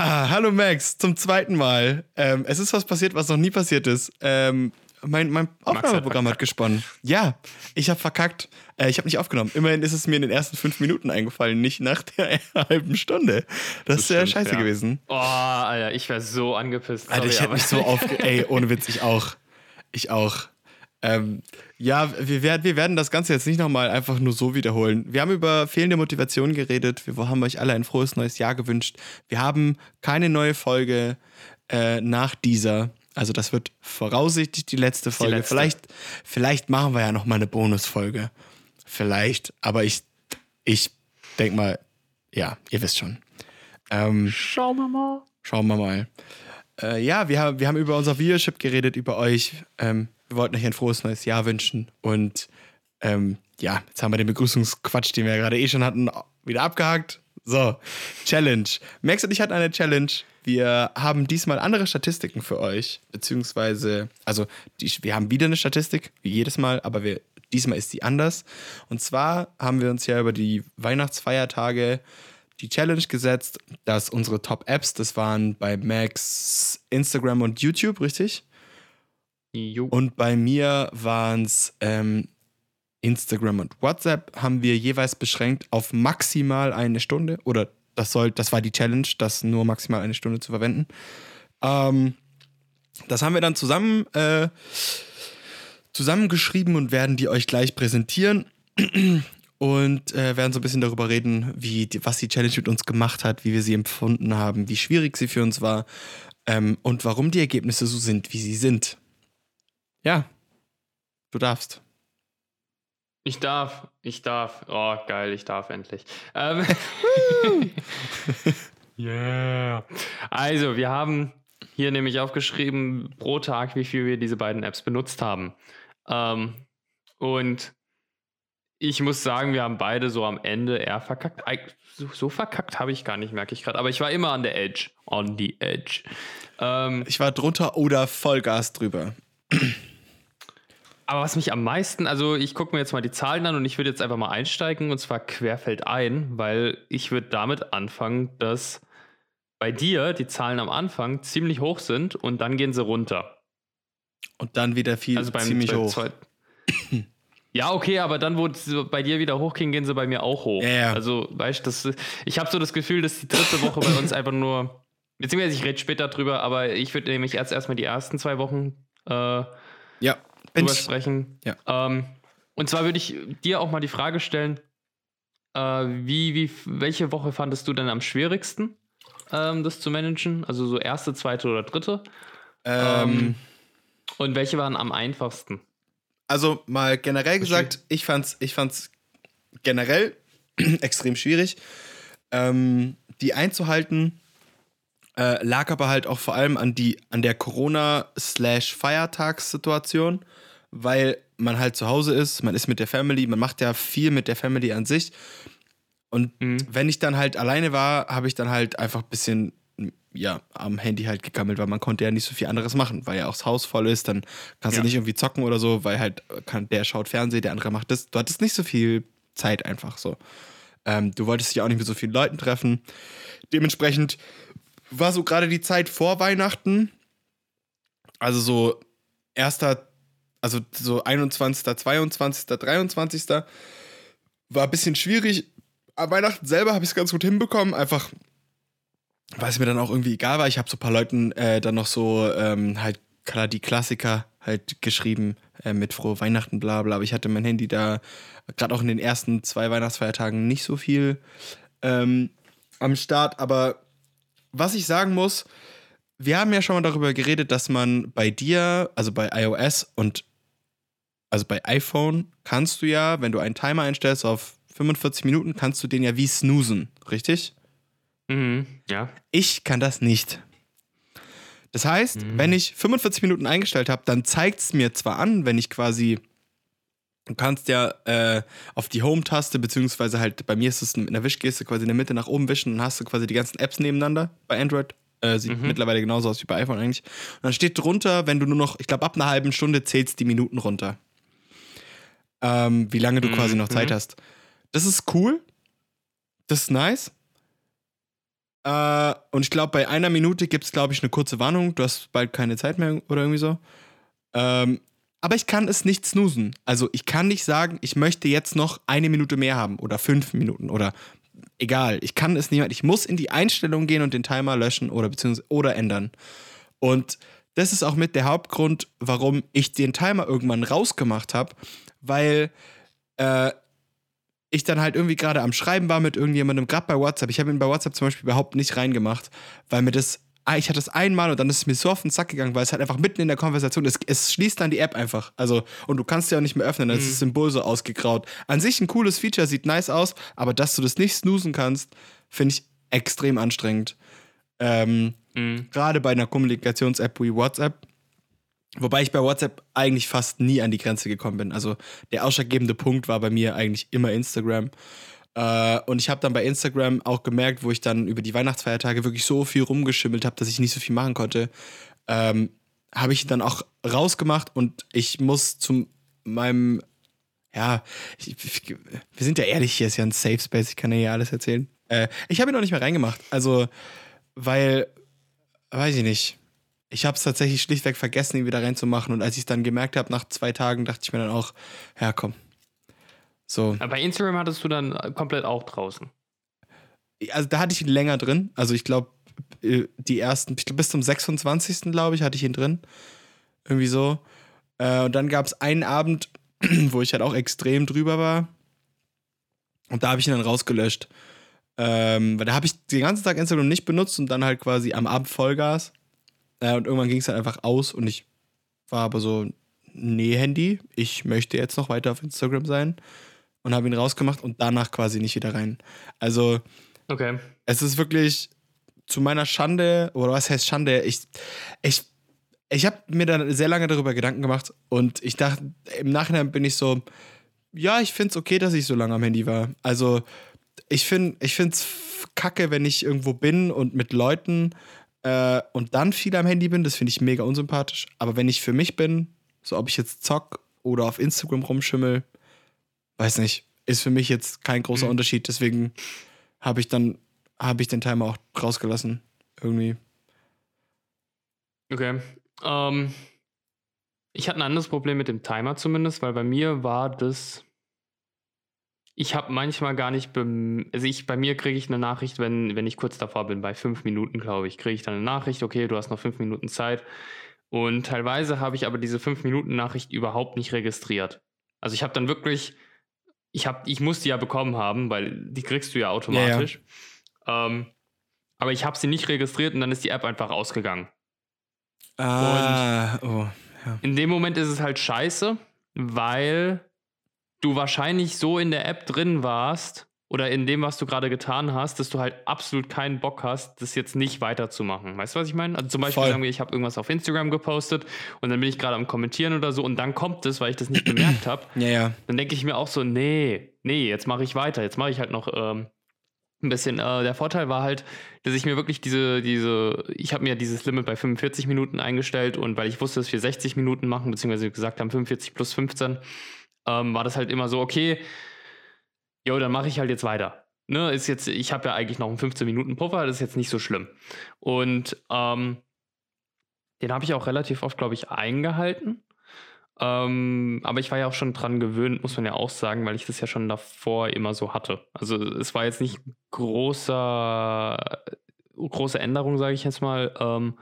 Ah, hallo Max, zum zweiten Mal. Ähm, es ist was passiert, was noch nie passiert ist. Ähm, mein, mein Aufnahmeprogramm hat, hat, gesponnen. Ja, ich habe verkackt. Äh, ich habe nicht aufgenommen. Immerhin ist es mir in den ersten fünf Minuten eingefallen, nicht nach der halben Stunde. Das, das ist ja scheiße ja. gewesen. Oh, Alter, ich wäre so angepisst. Sorry, Alter, ich hätte mich so aufge... Ey, ohne Witz, ich auch. Ich auch. Ähm, ja, wir werden, wir werden das Ganze jetzt nicht nochmal einfach nur so wiederholen. Wir haben über fehlende Motivation geredet. Wir haben euch alle ein frohes neues Jahr gewünscht. Wir haben keine neue Folge äh, nach dieser. Also das wird voraussichtlich die letzte Folge. Die letzte. Vielleicht, vielleicht machen wir ja nochmal eine Bonusfolge. Vielleicht. Aber ich, ich denke mal, ja, ihr wisst schon. Ähm, schauen wir mal. Schauen wir mal. Äh, ja, wir haben, wir haben über unser Viewership geredet, über euch. Ähm, wir wollten euch ein frohes neues Jahr wünschen. Und ähm, ja, jetzt haben wir den Begrüßungsquatsch, den wir ja gerade eh schon hatten, wieder abgehakt. So, Challenge. Max und ich hatten eine Challenge. Wir haben diesmal andere Statistiken für euch, beziehungsweise, also die, wir haben wieder eine Statistik, wie jedes Mal, aber wir, diesmal ist sie anders. Und zwar haben wir uns ja über die Weihnachtsfeiertage die Challenge gesetzt, dass unsere Top-Apps, das waren bei Max Instagram und YouTube, richtig? Jo. Und bei mir waren es ähm, Instagram und WhatsApp, haben wir jeweils beschränkt auf maximal eine Stunde. Oder das soll, das war die Challenge, das nur maximal eine Stunde zu verwenden. Ähm, das haben wir dann zusammen äh, zusammengeschrieben und werden die euch gleich präsentieren. und äh, werden so ein bisschen darüber reden, wie was die Challenge mit uns gemacht hat, wie wir sie empfunden haben, wie schwierig sie für uns war ähm, und warum die Ergebnisse so sind, wie sie sind. Ja, du darfst. Ich darf, ich darf. Oh, geil, ich darf endlich. Ähm, yeah. Also, wir haben hier nämlich aufgeschrieben, pro Tag, wie viel wir diese beiden Apps benutzt haben. Ähm, und ich muss sagen, wir haben beide so am Ende eher verkackt. So, so verkackt habe ich gar nicht, merke ich gerade. Aber ich war immer an der Edge. On the Edge. Ähm, ich war drunter oder Vollgas drüber. Aber was mich am meisten, also ich gucke mir jetzt mal die Zahlen an und ich würde jetzt einfach mal einsteigen und zwar querfeld ein, weil ich würde damit anfangen, dass bei dir die Zahlen am Anfang ziemlich hoch sind und dann gehen sie runter. Und dann wieder viel also beim, ziemlich hoch. Zwei, ja, okay, aber dann, wo sie bei dir wieder hochgehen, gehen sie bei mir auch hoch. Ja. Also, weißt du, ich habe so das Gefühl, dass die dritte Woche bei uns einfach nur, beziehungsweise ich rede später drüber, aber ich würde nämlich erst erstmal die ersten zwei Wochen äh, ja drüber sprechen. Ja. Ähm, und zwar würde ich dir auch mal die Frage stellen, äh, wie, wie, welche Woche fandest du denn am schwierigsten, ähm, das zu managen? Also so erste, zweite oder dritte? Ähm, ähm und welche waren am einfachsten? Also mal generell gesagt, ich fand's, ich fand's generell extrem schwierig, ähm, die einzuhalten. Äh, lag aber halt auch vor allem an, die, an der Corona-Feiertagssituation weil man halt zu Hause ist, man ist mit der Family, man macht ja viel mit der Family an sich. Und mhm. wenn ich dann halt alleine war, habe ich dann halt einfach ein bisschen ja, am Handy halt gegammelt, weil man konnte ja nicht so viel anderes machen, weil ja auch das Haus voll ist, dann kannst ja. du nicht irgendwie zocken oder so, weil halt kann, der schaut Fernsehen, der andere macht das. Du hattest nicht so viel Zeit einfach so. Ähm, du wolltest dich auch nicht mit so vielen Leuten treffen. Dementsprechend war so gerade die Zeit vor Weihnachten, also so erster, also so 21., 22., 23. war ein bisschen schwierig. Am Weihnachten selber habe ich es ganz gut hinbekommen, einfach weil es mir dann auch irgendwie egal war. Ich habe so ein paar Leuten äh, dann noch so ähm, halt klar die Klassiker halt geschrieben äh, mit frohe Weihnachten, bla bla. Aber ich hatte mein Handy da gerade auch in den ersten zwei Weihnachtsfeiertagen nicht so viel ähm, am Start. Aber was ich sagen muss, wir haben ja schon mal darüber geredet, dass man bei dir, also bei iOS und also bei iPhone kannst du ja, wenn du einen Timer einstellst auf 45 Minuten, kannst du den ja wie snoosen, richtig? Mhm, ja. Ich kann das nicht. Das heißt, mhm. wenn ich 45 Minuten eingestellt habe, dann zeigt es mir zwar an, wenn ich quasi, du kannst ja äh, auf die Home-Taste, beziehungsweise halt bei mir ist es in der Wischgeste quasi in der Mitte nach oben wischen und hast du quasi die ganzen Apps nebeneinander bei Android. Äh, sieht mhm. mittlerweile genauso aus wie bei iPhone eigentlich. Und dann steht drunter, wenn du nur noch, ich glaube, ab einer halben Stunde zählst die Minuten runter ähm, wie lange du mhm. quasi noch Zeit mhm. hast. Das ist cool. Das ist nice. Äh, und ich glaube, bei einer Minute gibt es, glaube ich, eine kurze Warnung. Du hast bald keine Zeit mehr oder irgendwie so. Ähm, aber ich kann es nicht snoosen. Also ich kann nicht sagen, ich möchte jetzt noch eine Minute mehr haben oder fünf Minuten oder egal. Ich kann es nicht. Ich muss in die Einstellung gehen und den Timer löschen oder beziehungsweise oder ändern. Und das ist auch mit der Hauptgrund, warum ich den Timer irgendwann rausgemacht habe, weil äh, ich dann halt irgendwie gerade am Schreiben war mit irgendjemandem, gerade bei WhatsApp. Ich habe ihn bei WhatsApp zum Beispiel überhaupt nicht reingemacht, weil mir das, ich hatte das einmal und dann ist es mir so auf den Sack gegangen, weil es halt einfach mitten in der Konversation ist. Es schließt dann die App einfach. Also, und du kannst ja auch nicht mehr öffnen, dann mhm. ist das Symbol so ausgegraut. An sich ein cooles Feature, sieht nice aus, aber dass du das nicht snoosen kannst, finde ich extrem anstrengend. Ähm, mhm. Gerade bei einer Kommunikations-App wie WhatsApp Wobei ich bei WhatsApp eigentlich fast nie an die Grenze gekommen bin. Also der ausschlaggebende Punkt war bei mir eigentlich immer Instagram. Äh, und ich habe dann bei Instagram auch gemerkt, wo ich dann über die Weihnachtsfeiertage wirklich so viel rumgeschimmelt habe, dass ich nicht so viel machen konnte, ähm, habe ich dann auch rausgemacht und ich muss zu meinem, ja, ich, ich, wir sind ja ehrlich, hier ist ja ein Safe Space, ich kann ja hier alles erzählen. Äh, ich habe ihn noch nicht mehr reingemacht. Also, weil, weiß ich nicht ich habe es tatsächlich schlichtweg vergessen, ihn wieder reinzumachen. Und als ich es dann gemerkt habe, nach zwei Tagen, dachte ich mir dann auch, ja, komm. So. Aber bei Instagram hattest du dann komplett auch draußen. Also da hatte ich ihn länger drin. Also ich glaube, äh, die ersten, bis zum 26. glaube ich, hatte ich ihn drin. Irgendwie so. Äh, und dann gab es einen Abend, wo ich halt auch extrem drüber war. Und da habe ich ihn dann rausgelöscht. Ähm, weil da habe ich den ganzen Tag Instagram nicht benutzt und dann halt quasi am Abend Vollgas. Äh, und irgendwann ging es dann einfach aus und ich war aber so, nee, Handy, ich möchte jetzt noch weiter auf Instagram sein und habe ihn rausgemacht und danach quasi nicht wieder rein. Also, okay. es ist wirklich zu meiner Schande, oder was heißt Schande? Ich, ich, ich habe mir dann sehr lange darüber Gedanken gemacht und ich dachte, im Nachhinein bin ich so, ja, ich finde es okay, dass ich so lange am Handy war. Also, ich finde es kacke, wenn ich irgendwo bin und mit Leuten äh, und dann viel am Handy bin, das finde ich mega unsympathisch. Aber wenn ich für mich bin, so ob ich jetzt zock oder auf Instagram rumschimmel, weiß nicht, ist für mich jetzt kein großer mhm. Unterschied. Deswegen habe ich dann habe ich den Timer auch rausgelassen irgendwie. Okay. Ähm, ich hatte ein anderes Problem mit dem Timer zumindest, weil bei mir war das ich habe manchmal gar nicht, also ich, bei mir kriege ich eine Nachricht, wenn, wenn ich kurz davor bin, bei fünf Minuten, glaube ich, kriege ich dann eine Nachricht, okay, du hast noch fünf Minuten Zeit. Und teilweise habe ich aber diese fünf Minuten Nachricht überhaupt nicht registriert. Also ich habe dann wirklich, ich habe, ich muss die ja bekommen haben, weil die kriegst du ja automatisch. Ja, ja. Ähm, aber ich habe sie nicht registriert und dann ist die App einfach ausgegangen. Ah, und oh, ja. In dem Moment ist es halt scheiße, weil du wahrscheinlich so in der App drin warst oder in dem, was du gerade getan hast, dass du halt absolut keinen Bock hast, das jetzt nicht weiterzumachen. Weißt du, was ich meine? Also zum Beispiel Voll. sagen wir, ich habe irgendwas auf Instagram gepostet und dann bin ich gerade am Kommentieren oder so und dann kommt es, weil ich das nicht gemerkt habe. Ja, ja. Dann denke ich mir auch so, nee, nee, jetzt mache ich weiter. Jetzt mache ich halt noch ähm, ein bisschen. Äh, der Vorteil war halt, dass ich mir wirklich diese, diese, ich habe mir dieses Limit bei 45 Minuten eingestellt und weil ich wusste, dass wir 60 Minuten machen, beziehungsweise gesagt haben 45 plus 15, ähm, war das halt immer so, okay, jo, dann mache ich halt jetzt weiter. Ne, ist jetzt, ich habe ja eigentlich noch einen 15-Minuten-Puffer, das ist jetzt nicht so schlimm. Und ähm, den habe ich auch relativ oft, glaube ich, eingehalten. Ähm, aber ich war ja auch schon dran gewöhnt, muss man ja auch sagen, weil ich das ja schon davor immer so hatte. Also es war jetzt nicht großer, große Änderung, sage ich jetzt mal. Ähm,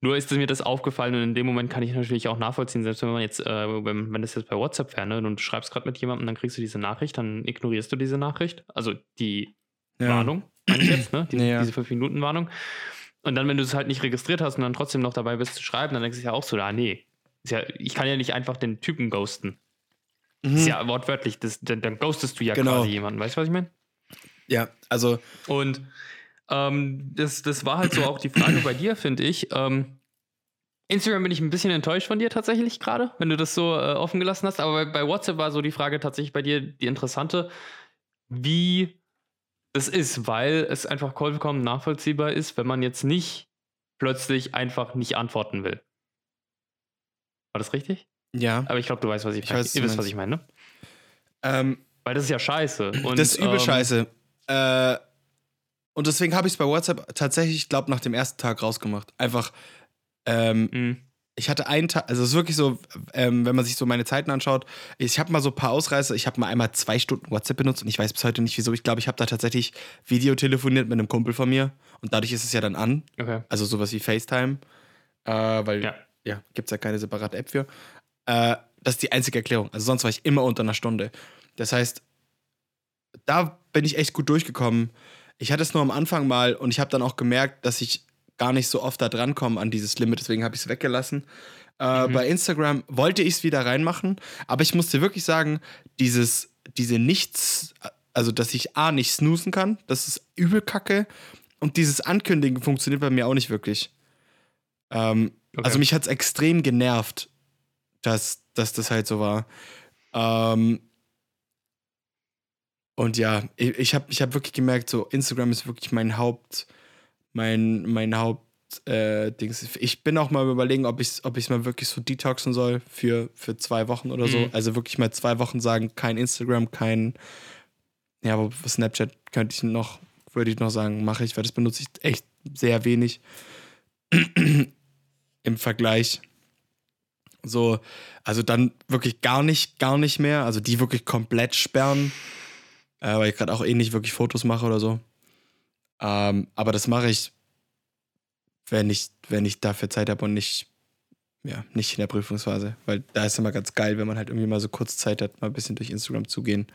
nur ist mir das aufgefallen und in dem Moment kann ich natürlich auch nachvollziehen, selbst wenn man jetzt, äh, wenn, wenn das jetzt bei WhatsApp wäre, ne, und du schreibst gerade mit jemandem, dann kriegst du diese Nachricht, dann ignorierst du diese Nachricht, also die ja. Warnung, jetzt, ne? Diese, ja. diese 5-Minuten-Warnung. Und dann, wenn du es halt nicht registriert hast und dann trotzdem noch dabei bist zu schreiben, dann denkst du ja auch so, ah, nee, ja, ich kann ja nicht einfach den Typen ghosten. Mhm. Ist ja wortwörtlich, das, dann, dann ghostest du ja genau. quasi jemanden, weißt du, was ich meine? Ja, also. Und ähm, das, das war halt so auch die Frage bei dir, finde ich. Ähm, Instagram bin ich ein bisschen enttäuscht von dir tatsächlich gerade, wenn du das so äh, offen gelassen hast. Aber bei, bei, WhatsApp war so die Frage tatsächlich bei dir die interessante, wie das ist, weil es einfach vollkommen nachvollziehbar ist, wenn man jetzt nicht plötzlich einfach nicht antworten will. War das richtig? Ja. Aber ich glaube, du weißt, was ich, ich weiß. Ihr wisst, was ich meine, ne? Ähm, weil das ist ja scheiße. Und, das ist übel ähm, scheiße. Äh, Und deswegen habe ich es bei WhatsApp tatsächlich, ich glaube, nach dem ersten Tag rausgemacht. Einfach, ähm, mhm. ich hatte einen Tag, also es ist wirklich so, ähm, wenn man sich so meine Zeiten anschaut, ich habe mal so ein paar Ausreißer, ich habe mal einmal zwei Stunden WhatsApp benutzt und ich weiß bis heute nicht wieso. Ich glaube, ich habe da tatsächlich Video telefoniert mit einem Kumpel von mir und dadurch ist es ja dann an. Okay. Also sowas wie FaceTime, äh, weil ja, ja gibt es ja keine separate App für. Äh, das ist die einzige Erklärung. Also sonst war ich immer unter einer Stunde. Das heißt, da bin ich echt gut durchgekommen. Ich hatte es nur am Anfang mal und ich habe dann auch gemerkt, dass ich gar nicht so oft da drankomme an dieses Limit, deswegen habe ich es weggelassen. Äh, mhm. Bei Instagram wollte ich es wieder reinmachen, aber ich musste wirklich sagen, dieses, diese Nichts, also dass ich A nicht snoosen kann, das ist übel kacke und dieses Ankündigen funktioniert bei mir auch nicht wirklich. Ähm, okay. Also mich hat es extrem genervt, dass, dass das halt so war. Ähm, und ja, ich, ich habe ich hab wirklich gemerkt, so Instagram ist wirklich mein Haupt, mein, mein Haupt, äh, Dings. Ich bin auch mal überlegen, ob ich es ob mal wirklich so detoxen soll für, für zwei Wochen oder so. Mhm. Also wirklich mal zwei Wochen sagen, kein Instagram, kein, ja, aber Snapchat könnte ich noch, würde ich noch sagen, mache ich, weil das benutze ich echt sehr wenig im Vergleich. So, also dann wirklich gar nicht, gar nicht mehr. Also die wirklich komplett sperren äh, weil ich gerade auch eh nicht wirklich Fotos mache oder so. Ähm, aber das mache ich, wenn ich, wenn ich dafür Zeit habe und nicht, ja, nicht in der Prüfungsphase. Weil da ist immer ganz geil, wenn man halt irgendwie mal so kurz Zeit hat, mal ein bisschen durch Instagram zu gehen.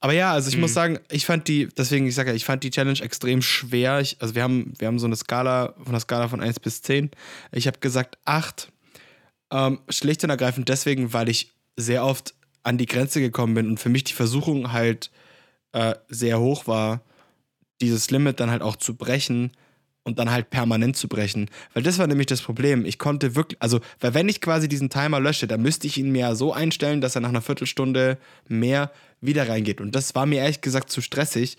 Aber ja, also ich mhm. muss sagen, ich fand die, deswegen, ich sage ja, ich fand die Challenge extrem schwer. Ich, also wir haben, wir haben so eine Skala, von einer Skala von 1 bis 10. Ich habe gesagt 8. Ähm, schlicht und ergreifend deswegen, weil ich sehr oft an die Grenze gekommen bin und für mich die Versuchung halt äh, sehr hoch war, dieses Limit dann halt auch zu brechen und dann halt permanent zu brechen. Weil das war nämlich das Problem. Ich konnte wirklich, also, weil wenn ich quasi diesen Timer lösche, dann müsste ich ihn mir so einstellen, dass er nach einer Viertelstunde mehr wieder reingeht. Und das war mir ehrlich gesagt zu stressig,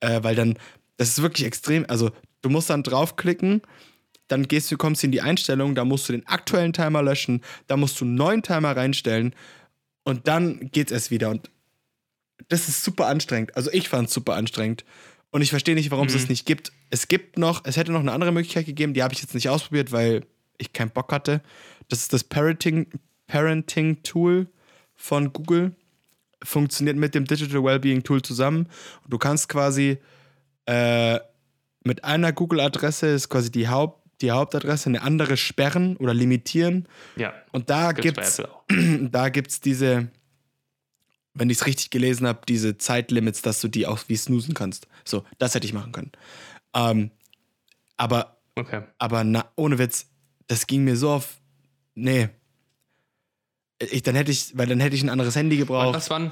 äh, weil dann, das ist wirklich extrem, also du musst dann draufklicken, dann gehst du, kommst in die Einstellung, da musst du den aktuellen Timer löschen, da musst du einen neuen Timer reinstellen und dann geht's erst wieder. Und das ist super anstrengend. Also ich fand es super anstrengend. Und ich verstehe nicht, warum mhm. es es nicht gibt. Es gibt noch, es hätte noch eine andere Möglichkeit gegeben, die habe ich jetzt nicht ausprobiert, weil ich keinen Bock hatte. Das ist das Parenting, Parenting Tool von Google. Funktioniert mit dem Digital Wellbeing Tool zusammen. du kannst quasi äh, mit einer Google-Adresse, ist quasi die, Haupt, die Hauptadresse, eine andere sperren oder limitieren. Ja. Und da gibt es da gibt's diese wenn ich es richtig gelesen habe, diese Zeitlimits, dass du die auch wie snoosen kannst. So, das hätte ich machen können. Ähm, aber, okay. aber na, ohne Witz, das ging mir so auf. Nee. Ich, dann hätte ich, weil dann hätte ich ein anderes Handy gebraucht. Was waren,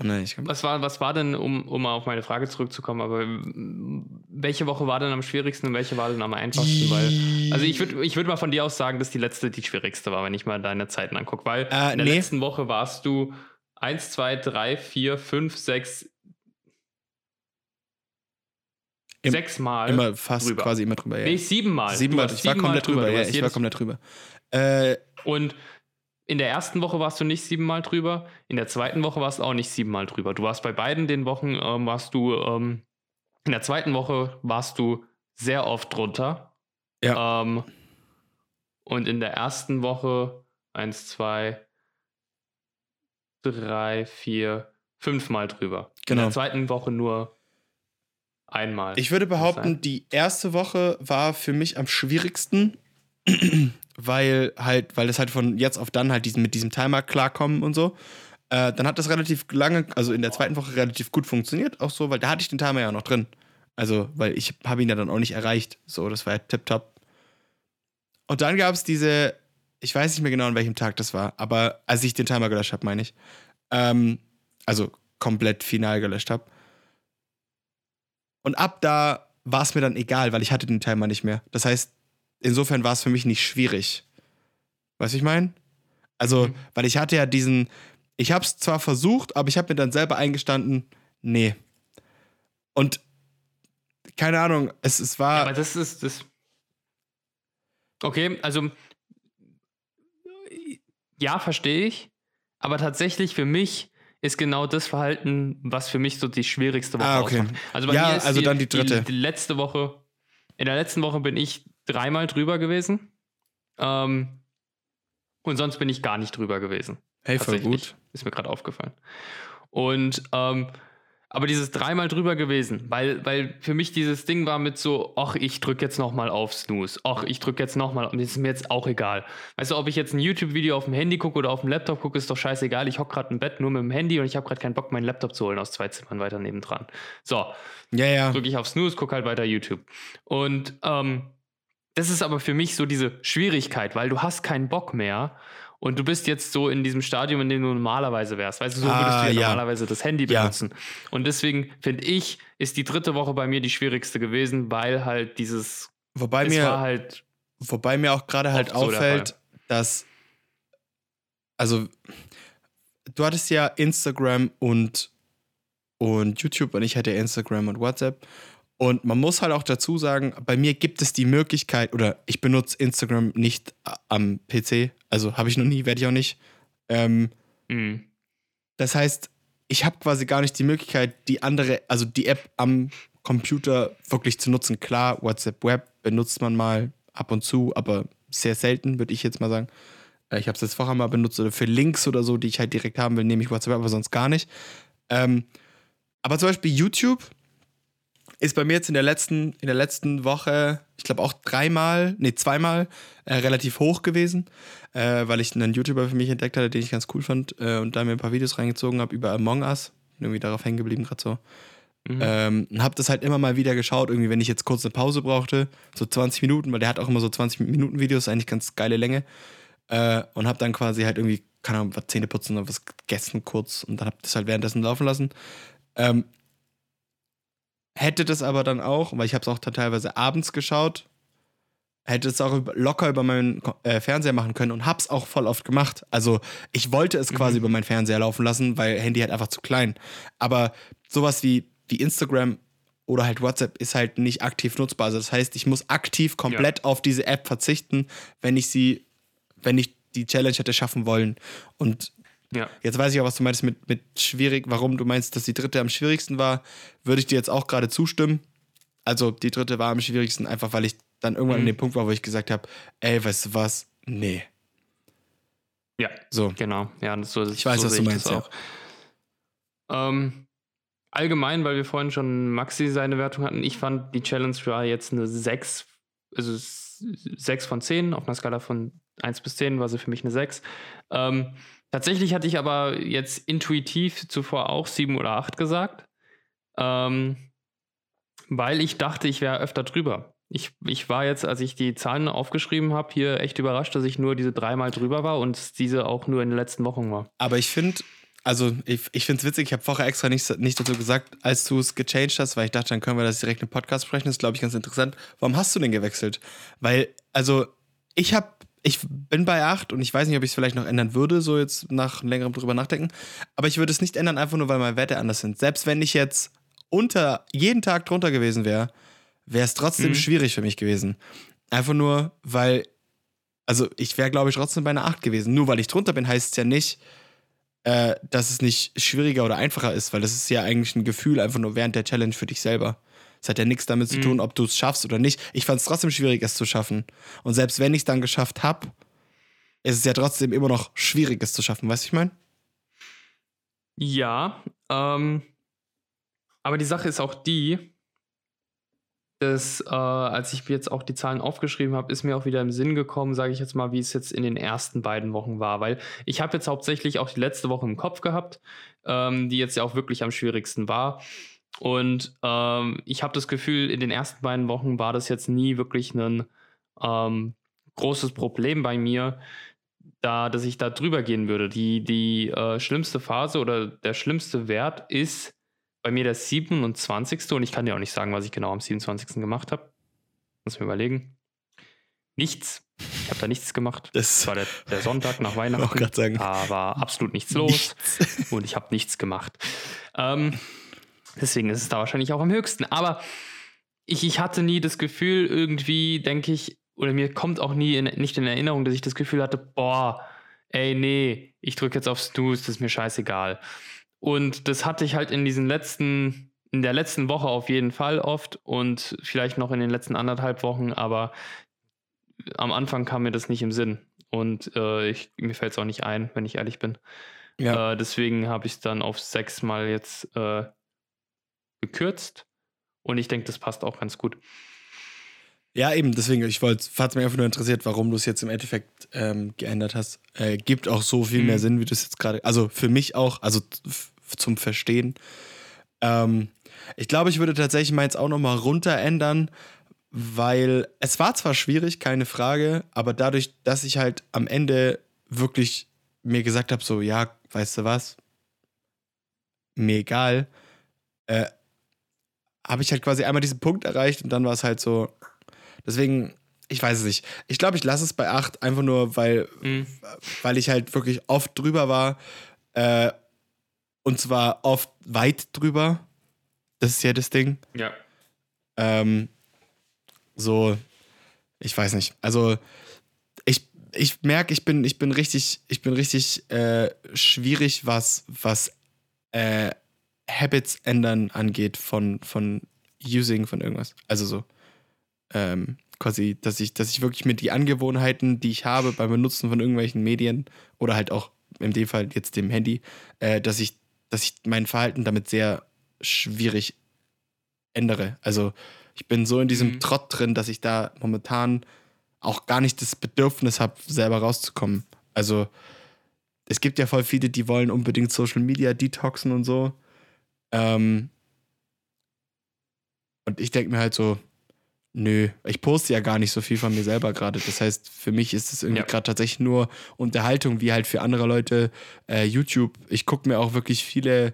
oh nein, was, war, was war denn, um, um mal auf meine Frage zurückzukommen, aber welche Woche war denn am schwierigsten und welche war denn am einfachsten? Weil, also ich würde ich würd mal von dir aus sagen, dass die letzte die schwierigste war, wenn ich mal deine Zeiten angucke. Weil äh, in der nee. letzten Woche warst du 1, 2, 3, 4, 5, 6, Im, sechsmal. Immer fast drüber. quasi immer drüber. Ja. Nee, siebenmal. Siebenmal. Ich war komplett drüber. drüber. Ja, ich war komplett drüber. Äh, und in der ersten Woche warst du nicht siebenmal drüber. In der zweiten Woche warst du auch nicht siebenmal drüber. Du warst bei beiden den Wochen, ähm, warst du, ähm, in der zweiten Woche warst du sehr oft drunter. Ja. Ähm, und in der ersten Woche, eins, zwei, drei, vier, fünfmal drüber. Genau. In der zweiten Woche nur einmal. Ich würde behaupten, die erste Woche war für mich am schwierigsten, weil halt, weil es halt von jetzt auf dann halt diesen, mit diesem Timer klarkommen und so. Äh, dann hat das relativ lange, also in der zweiten Woche relativ gut funktioniert, auch so, weil da hatte ich den Timer ja noch drin. Also, weil ich habe ihn ja dann auch nicht erreicht. So, das war ja tipptopp. Und dann gab es diese ich weiß nicht mehr genau, an welchem Tag das war, aber als ich den Timer gelöscht habe, meine ich. Ähm, also komplett final gelöscht habe. Und ab da war es mir dann egal, weil ich hatte den Timer nicht mehr. Das heißt, insofern war es für mich nicht schwierig. Weißt du, ich meine? Also, mhm. weil ich hatte ja diesen, ich habe es zwar versucht, aber ich habe mir dann selber eingestanden, nee. Und keine Ahnung, es, es war. Ja, aber das ist das. Okay, also ja, verstehe ich. Aber tatsächlich für mich ist genau das Verhalten, was für mich so die schwierigste Woche ah, okay. ausmacht. Also bei ja, mir ist also die, dann die dritte. Die, die, letzte Woche, in der letzten Woche bin ich dreimal drüber gewesen. Ähm, und sonst bin ich gar nicht drüber gewesen. Hey, voll gut. Ist mir gerade aufgefallen. Und ähm, aber dieses dreimal drüber gewesen, weil, weil für mich dieses Ding war mit so, ach, ich drücke jetzt nochmal auf Snooze, ach, ich drücke jetzt nochmal, und ist mir jetzt auch egal. Weißt du, ob ich jetzt ein YouTube-Video auf dem Handy gucke oder auf dem Laptop gucke, ist doch scheißegal. Ich hocke gerade im Bett nur mit dem Handy und ich habe gerade keinen Bock, meinen Laptop zu holen aus zwei Zimmern weiter nebendran. So, ja, ja. drücke ich auf Snooze, gucke halt weiter YouTube. Und ähm, das ist aber für mich so diese Schwierigkeit, weil du hast keinen Bock mehr und du bist jetzt so in diesem Stadium, in dem du normalerweise wärst. Weißt du, so würdest ah, du ja, ja, normalerweise das Handy benutzen. Ja. Und deswegen finde ich, ist die dritte Woche bei mir die schwierigste gewesen, weil halt dieses. Wobei mir, halt wobei mir auch gerade halt auffällt, so dass. Also, du hattest ja Instagram und, und YouTube und ich hatte Instagram und WhatsApp. Und man muss halt auch dazu sagen, bei mir gibt es die Möglichkeit, oder ich benutze Instagram nicht am PC, also habe ich noch nie, werde ich auch nicht. Ähm, mhm. Das heißt, ich habe quasi gar nicht die Möglichkeit, die andere, also die App am Computer wirklich zu nutzen. Klar, WhatsApp Web benutzt man mal ab und zu, aber sehr selten, würde ich jetzt mal sagen. Äh, ich habe es jetzt vorher mal benutzt oder für Links oder so, die ich halt direkt haben will, nehme ich WhatsApp, aber sonst gar nicht. Ähm, aber zum Beispiel YouTube ist bei mir jetzt in der letzten, in der letzten Woche, ich glaube auch dreimal, nee, zweimal äh, relativ hoch gewesen, äh, weil ich einen YouTuber für mich entdeckt hatte, den ich ganz cool fand äh, und da mir ein paar Videos reingezogen habe über Among Us. Bin irgendwie darauf hängen geblieben, gerade so. Mhm. Ähm, und habe das halt immer mal wieder geschaut, irgendwie, wenn ich jetzt kurz eine Pause brauchte, so 20 Minuten, weil der hat auch immer so 20 Minuten Videos, eigentlich ganz geile Länge. Äh, und habe dann quasi halt irgendwie, keine Ahnung, was Zähne putzen oder was gegessen kurz und dann habe das halt währenddessen laufen lassen. Ähm, hätte das aber dann auch, weil ich habe es auch teilweise abends geschaut, hätte es auch locker über meinen äh, Fernseher machen können und hab's auch voll oft gemacht. Also ich wollte es quasi mhm. über meinen Fernseher laufen lassen, weil Handy halt einfach zu klein. Aber sowas wie, wie Instagram oder halt WhatsApp ist halt nicht aktiv nutzbar. Also das heißt, ich muss aktiv komplett ja. auf diese App verzichten, wenn ich sie, wenn ich die Challenge hätte schaffen wollen. Und ja. Jetzt weiß ich auch, was du meinst mit, mit schwierig, warum du meinst, dass die dritte am schwierigsten war. Würde ich dir jetzt auch gerade zustimmen. Also die dritte war am schwierigsten, einfach weil ich dann irgendwann mhm. an dem Punkt war, wo ich gesagt habe, ey, weißt du was? Nee. Ja, so. Genau. Ja, so, ich weiß, so was du meinst. Auch. Ähm, allgemein, weil wir vorhin schon Maxi seine Wertung hatten, ich fand die Challenge war jetzt eine 6, also 6 von 10 auf einer Skala von 1 bis 10 war sie für mich eine 6. Ähm, Tatsächlich hatte ich aber jetzt intuitiv zuvor auch sieben oder acht gesagt, ähm, weil ich dachte, ich wäre öfter drüber. Ich, ich war jetzt, als ich die Zahlen aufgeschrieben habe, hier echt überrascht, dass ich nur diese dreimal drüber war und diese auch nur in den letzten Wochen war. Aber ich finde, also ich, ich finde es witzig, ich habe vorher extra nicht, nicht dazu gesagt, als du es gechanged hast, weil ich dachte, dann können wir das direkt im Podcast sprechen. Das ist, glaube ich, ganz interessant. Warum hast du denn gewechselt? Weil, also ich habe ich bin bei 8 und ich weiß nicht, ob ich es vielleicht noch ändern würde, so jetzt nach längerem drüber nachdenken. Aber ich würde es nicht ändern, einfach nur, weil meine Werte anders sind. Selbst wenn ich jetzt unter jeden Tag drunter gewesen wäre, wäre es trotzdem mhm. schwierig für mich gewesen. Einfach nur, weil, also ich wäre, glaube ich, trotzdem bei einer 8 gewesen. Nur weil ich drunter bin, heißt es ja nicht, äh, dass es nicht schwieriger oder einfacher ist, weil das ist ja eigentlich ein Gefühl einfach nur während der Challenge für dich selber. Es hat ja nichts damit zu tun, mhm. ob du es schaffst oder nicht. Ich fand es trotzdem schwierig, es zu schaffen. Und selbst wenn ich es dann geschafft habe, ist es ja trotzdem immer noch schwierig, es zu schaffen. Weißt du, ich meine? Ja, ähm, aber die Sache ist auch die, dass, äh, als ich jetzt auch die Zahlen aufgeschrieben habe, ist mir auch wieder im Sinn gekommen, sage ich jetzt mal, wie es jetzt in den ersten beiden Wochen war. Weil ich habe jetzt hauptsächlich auch die letzte Woche im Kopf gehabt, ähm, die jetzt ja auch wirklich am schwierigsten war. Und ähm, ich habe das Gefühl, in den ersten beiden Wochen war das jetzt nie wirklich ein ähm, großes Problem bei mir, da, dass ich da drüber gehen würde. Die, die äh, schlimmste Phase oder der schlimmste Wert ist bei mir der 27. Und ich kann dir auch nicht sagen, was ich genau am 27. gemacht habe. Muss mir überlegen. Nichts. Ich habe da nichts gemacht. Das, das war der, der, Sonntag nach Weihnachten. Sagen. Da war absolut nichts los. Nichts. Und ich habe nichts gemacht. Ähm, Deswegen ist es da wahrscheinlich auch am höchsten. Aber ich, ich hatte nie das Gefühl, irgendwie, denke ich, oder mir kommt auch nie in, nicht in Erinnerung, dass ich das Gefühl hatte, boah, ey, nee, ich drücke jetzt auf Snooze, das ist mir scheißegal. Und das hatte ich halt in diesen letzten, in der letzten Woche auf jeden Fall oft und vielleicht noch in den letzten anderthalb Wochen, aber am Anfang kam mir das nicht im Sinn. Und äh, ich, mir fällt es auch nicht ein, wenn ich ehrlich bin. Ja. Äh, deswegen habe ich es dann auf sechs Mal jetzt äh, gekürzt. Und ich denke, das passt auch ganz gut. Ja, eben, deswegen, ich wollte, hat mich einfach nur interessiert, warum du es jetzt im Endeffekt ähm, geändert hast. Äh, gibt auch so viel mhm. mehr Sinn, wie du es jetzt gerade, also für mich auch, also zum Verstehen. Ähm, ich glaube, ich würde tatsächlich meins auch nochmal runter ändern, weil es war zwar schwierig, keine Frage, aber dadurch, dass ich halt am Ende wirklich mir gesagt habe, so, ja, weißt du was, mir egal, äh, habe ich halt quasi einmal diesen Punkt erreicht und dann war es halt so, Deswegen, ich weiß es nicht. Ich glaube, ich lasse es bei 8, einfach nur, weil, mhm. weil ich halt wirklich oft drüber war. Äh, und zwar oft weit drüber. Das ist ja das Ding. Ja. Ähm, so, ich weiß nicht. Also, ich, ich merke, ich bin, ich bin richtig, ich bin richtig äh, schwierig, was, was äh, Habits ändern angeht von, von Using von irgendwas. Also so ähm, quasi, dass ich, dass ich wirklich mir die Angewohnheiten, die ich habe beim Benutzen von irgendwelchen Medien oder halt auch in dem Fall jetzt dem Handy, äh, dass ich, dass ich mein Verhalten damit sehr schwierig ändere. Also ich bin so in diesem mhm. Trott drin, dass ich da momentan auch gar nicht das Bedürfnis habe, selber rauszukommen. Also es gibt ja voll viele, die wollen unbedingt Social Media detoxen und so. Ähm, und ich denke mir halt so, Nö, ich poste ja gar nicht so viel von mir selber gerade. Das heißt, für mich ist es irgendwie ja. gerade tatsächlich nur Unterhaltung, wie halt für andere Leute äh, YouTube. Ich gucke mir auch wirklich viele,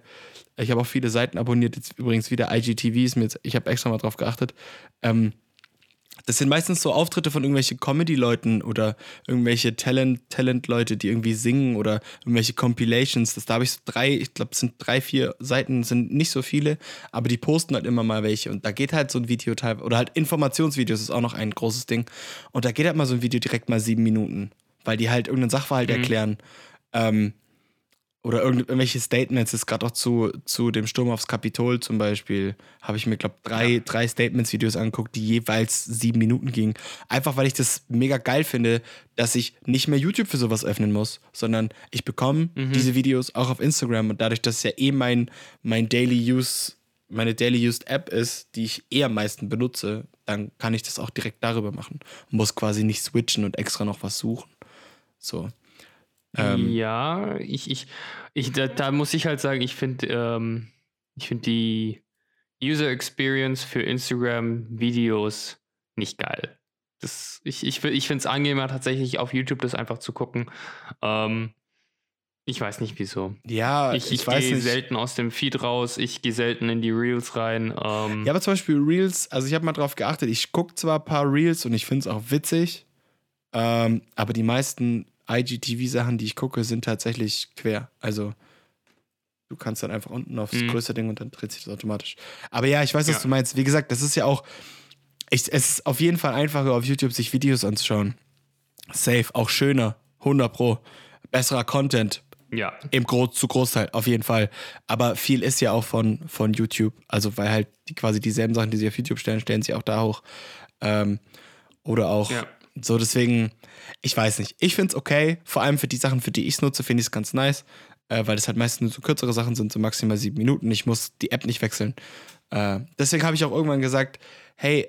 ich habe auch viele Seiten abonniert, jetzt übrigens wieder IGTVs, ich habe extra mal drauf geachtet. Ähm, das sind meistens so Auftritte von irgendwelchen Comedy-Leuten oder irgendwelche Talent-Leute, Talent die irgendwie singen oder irgendwelche Compilations. Das, da habe ich so drei, ich glaube, es sind drei, vier Seiten, sind nicht so viele, aber die posten halt immer mal welche. Und da geht halt so ein Video teilweise, oder halt Informationsvideos ist auch noch ein großes Ding. Und da geht halt mal so ein Video direkt mal sieben Minuten, weil die halt irgendeinen Sachverhalt mhm. erklären. Ähm, oder irgendwelche Statements, jetzt gerade auch zu, zu dem Sturm aufs Kapitol zum Beispiel, habe ich mir, glaube drei, ja. drei Statements-Videos angeguckt, die jeweils sieben Minuten gingen. Einfach weil ich das mega geil finde, dass ich nicht mehr YouTube für sowas öffnen muss, sondern ich bekomme mhm. diese Videos auch auf Instagram und dadurch, dass es ja eh mein, mein Daily Use, meine Daily Used App ist, die ich eher am meisten benutze, dann kann ich das auch direkt darüber machen. Muss quasi nicht switchen und extra noch was suchen. So. Ähm, ja, ich, ich, ich da, da, muss ich halt sagen, ich finde ähm, ich finde die User Experience für Instagram-Videos nicht geil. Das, ich ich, ich finde es angenehmer, tatsächlich auf YouTube das einfach zu gucken. Ähm, ich weiß nicht wieso. Ja, ich, ich, ich gehe selten aus dem Feed raus, ich gehe selten in die Reels rein. Ähm. Ja, aber zum Beispiel Reels, also ich habe mal drauf geachtet, ich gucke zwar ein paar Reels und ich finde es auch witzig, ähm, aber die meisten IGTV-Sachen, die ich gucke, sind tatsächlich quer. Also du kannst dann einfach unten aufs mhm. größere Ding und dann dreht sich das automatisch. Aber ja, ich weiß, was ja. du meinst. Wie gesagt, das ist ja auch, ich, es ist auf jeden Fall einfacher, auf YouTube sich Videos anzuschauen. Safe, auch schöner, 100 Pro. Besserer Content. Ja. Im Groß, zu Großteil, auf jeden Fall. Aber viel ist ja auch von, von YouTube. Also, weil halt die, quasi dieselben Sachen, die sie auf YouTube stellen, stellen sie auch da hoch. Ähm, oder auch ja. So, deswegen, ich weiß nicht. Ich finde es okay. Vor allem für die Sachen, für die ich es nutze, finde ich es ganz nice. Äh, weil es halt meistens nur so kürzere Sachen sind, so maximal sieben Minuten. Ich muss die App nicht wechseln. Äh, deswegen habe ich auch irgendwann gesagt, hey,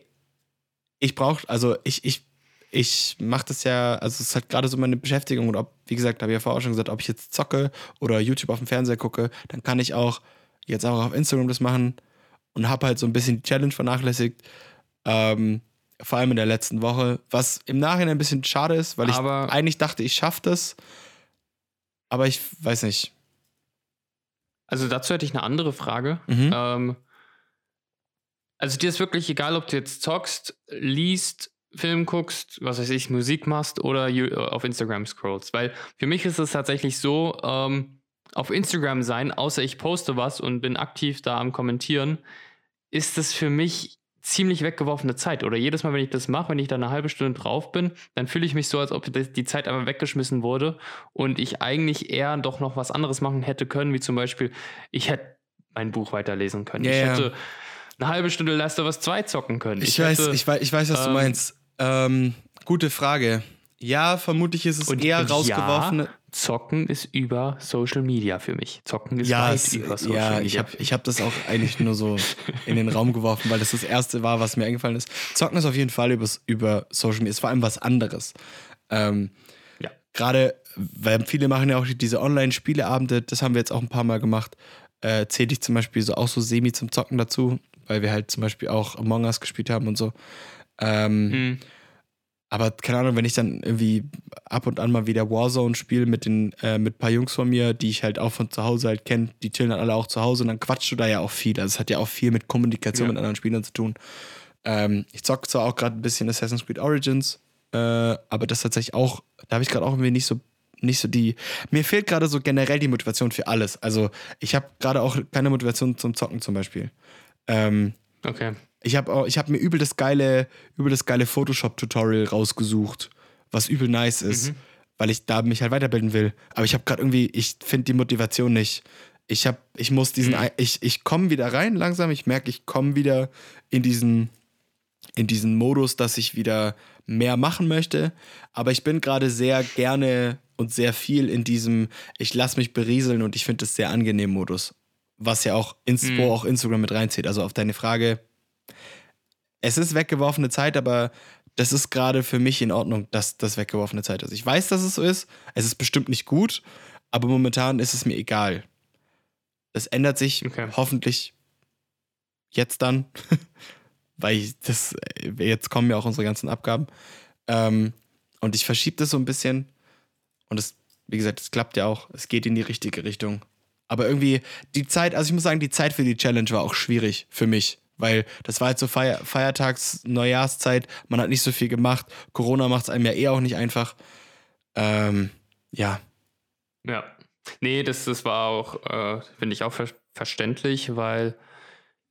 ich brauche, also ich, ich, ich mache das ja, also es ist halt gerade so meine Beschäftigung und ob, wie gesagt, habe ich ja vorher auch schon gesagt, ob ich jetzt zocke oder YouTube auf dem Fernseher gucke, dann kann ich auch jetzt auch auf Instagram das machen und habe halt so ein bisschen die Challenge vernachlässigt. Ähm, vor allem in der letzten Woche, was im Nachhinein ein bisschen schade ist, weil ich aber eigentlich dachte, ich schaffe das. Aber ich weiß nicht. Also dazu hätte ich eine andere Frage. Mhm. Ähm, also dir ist wirklich egal, ob du jetzt zockst, liest, Film guckst, was weiß ich, Musik machst oder auf Instagram scrollst. Weil für mich ist es tatsächlich so, ähm, auf Instagram sein, außer ich poste was und bin aktiv da am Kommentieren, ist es für mich ziemlich weggeworfene Zeit. Oder jedes Mal, wenn ich das mache, wenn ich da eine halbe Stunde drauf bin, dann fühle ich mich so, als ob die Zeit einfach weggeschmissen wurde und ich eigentlich eher doch noch was anderes machen hätte können, wie zum Beispiel, ich hätte mein Buch weiterlesen können. Yeah, ich hätte eine halbe Stunde Last of Us 2 zocken können. Ich, ich weiß, hätte, ich weiß, ich weiß, was ähm, du meinst. Ähm, gute Frage. Ja, vermutlich ist es eher rausgeworfene. Zocken ist über Social Media für mich. Zocken ist ja, weit es, über Social ja, Media. Ja, ich habe ich hab das auch eigentlich nur so in den Raum geworfen, weil das das erste war, was mir eingefallen ist. Zocken ist auf jeden Fall über, über Social Media. Ist vor allem was anderes. Ähm, ja. Gerade, weil viele machen ja auch diese Online-Spieleabende, das haben wir jetzt auch ein paar Mal gemacht. Äh, zähle ich zum Beispiel so auch so semi zum Zocken dazu, weil wir halt zum Beispiel auch Among Us gespielt haben und so. Ähm, hm. Aber keine Ahnung, wenn ich dann irgendwie ab und an mal wieder Warzone spiele mit den äh, mit ein paar Jungs von mir, die ich halt auch von zu Hause halt kenne, die chillen dann alle auch zu Hause und dann quatschst du da ja auch viel. Also es hat ja auch viel mit Kommunikation ja. mit anderen Spielern zu tun. Ähm, ich zocke zwar auch gerade ein bisschen Assassin's Creed Origins, äh, aber das tatsächlich auch, da habe ich gerade auch irgendwie nicht so nicht so die. Mir fehlt gerade so generell die Motivation für alles. Also ich habe gerade auch keine Motivation zum Zocken zum Beispiel. Ähm, okay. Ich habe hab mir übel das geile, übel das geile Photoshop-Tutorial rausgesucht, was übel nice ist, mhm. weil ich da mich halt weiterbilden will. Aber ich habe gerade irgendwie, ich finde die Motivation nicht. Ich habe, ich muss diesen, mhm. ich, ich komme wieder rein langsam. Ich merke, ich komme wieder in diesen, in diesen Modus, dass ich wieder mehr machen möchte. Aber ich bin gerade sehr gerne und sehr viel in diesem, ich lasse mich berieseln und ich finde es sehr angenehm Modus. Was ja auch, Inst mhm. wo auch Instagram mit reinzieht. Also auf deine Frage, es ist weggeworfene Zeit, aber das ist gerade für mich in Ordnung, dass das weggeworfene Zeit ist. Ich weiß, dass es so ist. Es ist bestimmt nicht gut, aber momentan ist es mir egal. Es ändert sich okay. hoffentlich jetzt dann, weil ich das, jetzt kommen ja auch unsere ganzen Abgaben. Ähm, und ich verschiebe das so ein bisschen. Und es, wie gesagt, es klappt ja auch. Es geht in die richtige Richtung. Aber irgendwie die Zeit, also ich muss sagen, die Zeit für die Challenge war auch schwierig für mich. Weil das war jetzt so Feier Feiertags-, Neujahrszeit, man hat nicht so viel gemacht. Corona macht es einem ja eh auch nicht einfach. Ähm, ja. Ja. Nee, das, das war auch, äh, finde ich auch ver verständlich, weil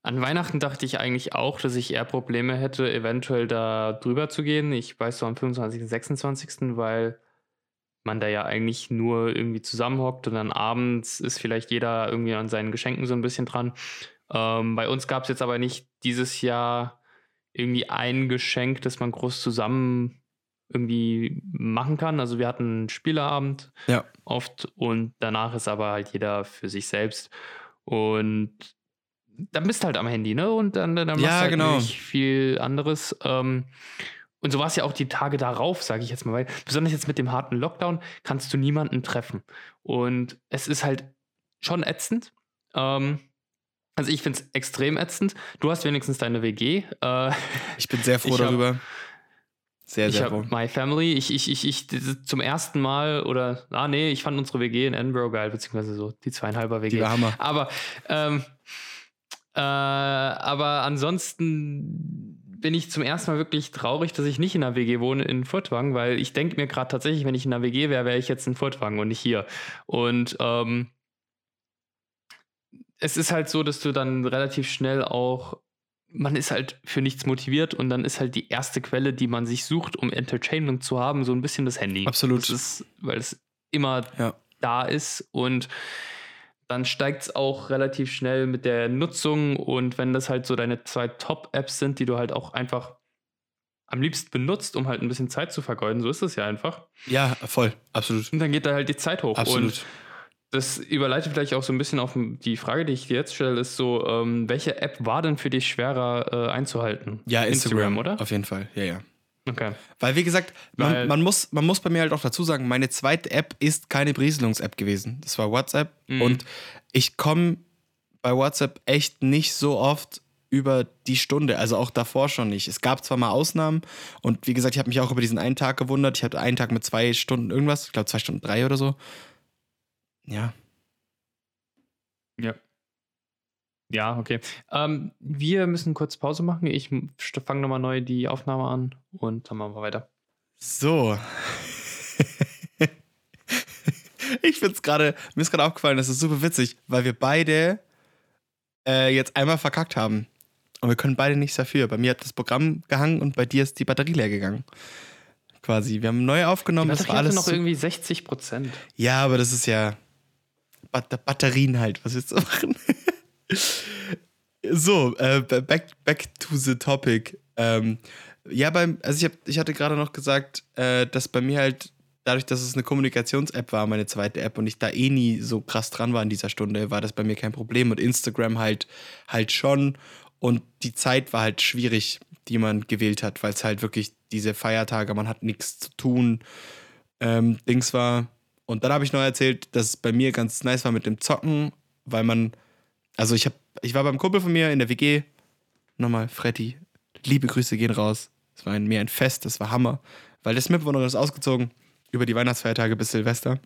an Weihnachten dachte ich eigentlich auch, dass ich eher Probleme hätte, eventuell da drüber zu gehen. Ich weiß so am 25., 26., weil man da ja eigentlich nur irgendwie zusammenhockt und dann abends ist vielleicht jeder irgendwie an seinen Geschenken so ein bisschen dran. Ähm, bei uns gab es jetzt aber nicht dieses Jahr irgendwie ein Geschenk, das man groß zusammen irgendwie machen kann. Also wir hatten einen Spieleabend ja. oft und danach ist aber halt jeder für sich selbst. Und dann bist du halt am Handy, ne? Und dann, dann machst ja, du halt genau. nicht viel anderes. Ähm, und so war es ja auch die Tage darauf, sage ich jetzt mal, weil besonders jetzt mit dem harten Lockdown kannst du niemanden treffen. Und es ist halt schon ätzend. Ähm, also ich finde es extrem ätzend. Du hast wenigstens deine WG. Äh, ich bin sehr froh darüber. Sehr, sehr ich froh. My Family. Ich, ich, ich, ich zum ersten Mal oder, ah nee, ich fand unsere WG in Edinburgh geil, beziehungsweise so die zweieinhalber WG. Die war Hammer. Aber, ähm, äh, aber ansonsten bin ich zum ersten Mal wirklich traurig, dass ich nicht in einer WG wohne in Furtwang, weil ich denke mir gerade tatsächlich, wenn ich in einer WG wäre, wäre ich jetzt in Furtwang und nicht hier. Und ähm, es ist halt so, dass du dann relativ schnell auch, man ist halt für nichts motiviert und dann ist halt die erste Quelle, die man sich sucht, um Entertainment zu haben, so ein bisschen das Handy. Absolut. Das ist, weil es immer ja. da ist und dann steigt es auch relativ schnell mit der Nutzung und wenn das halt so deine zwei Top-Apps sind, die du halt auch einfach am liebsten benutzt, um halt ein bisschen Zeit zu vergeuden, so ist es ja einfach. Ja, voll, absolut. Und dann geht da halt die Zeit hoch. Absolut. Und das überleitet vielleicht auch so ein bisschen auf die Frage, die ich dir jetzt stelle, ist so, ähm, welche App war denn für dich schwerer äh, einzuhalten? Ja, Instagram, Instagram, oder? Auf jeden Fall, ja, ja. Okay. Weil, wie gesagt, man, man, muss, man muss bei mir halt auch dazu sagen, meine zweite App ist keine Berieselungs-App gewesen. Das war WhatsApp. Mhm. Und ich komme bei WhatsApp echt nicht so oft über die Stunde, also auch davor schon nicht. Es gab zwar mal Ausnahmen und wie gesagt, ich habe mich auch über diesen einen Tag gewundert. Ich hatte einen Tag mit zwei Stunden irgendwas, ich glaube zwei Stunden drei oder so. Ja. Ja. Ja, okay. Ähm, wir müssen kurz Pause machen. Ich fange nochmal neu die Aufnahme an und dann machen wir weiter. So. ich finde es gerade, mir ist gerade aufgefallen, das ist super witzig, weil wir beide äh, jetzt einmal verkackt haben. Und wir können beide nichts dafür. Bei mir hat das Programm gehangen und bei dir ist die Batterie leer gegangen. Quasi. Wir haben neu aufgenommen. Das war alles noch irgendwie 60 Prozent. Ja, aber das ist ja Batterien halt. Was willst du machen? so, äh, back, back to the topic. Ähm, ja, beim, also ich, hab, ich hatte gerade noch gesagt, äh, dass bei mir halt dadurch, dass es eine Kommunikations-App war, meine zweite App, und ich da eh nie so krass dran war in dieser Stunde, war das bei mir kein Problem. Und Instagram halt, halt schon. Und die Zeit war halt schwierig, die man gewählt hat, weil es halt wirklich diese Feiertage, man hat nichts zu tun, ähm, Dings war. Und dann habe ich noch erzählt, dass es bei mir ganz nice war mit dem Zocken, weil man, also ich habe, ich war beim Kumpel von mir in der WG, nochmal Freddy, liebe Grüße gehen raus. Es war ein, mir ein Fest, das war Hammer, weil der Mitbewohner ist ausgezogen über die Weihnachtsfeiertage bis Silvester.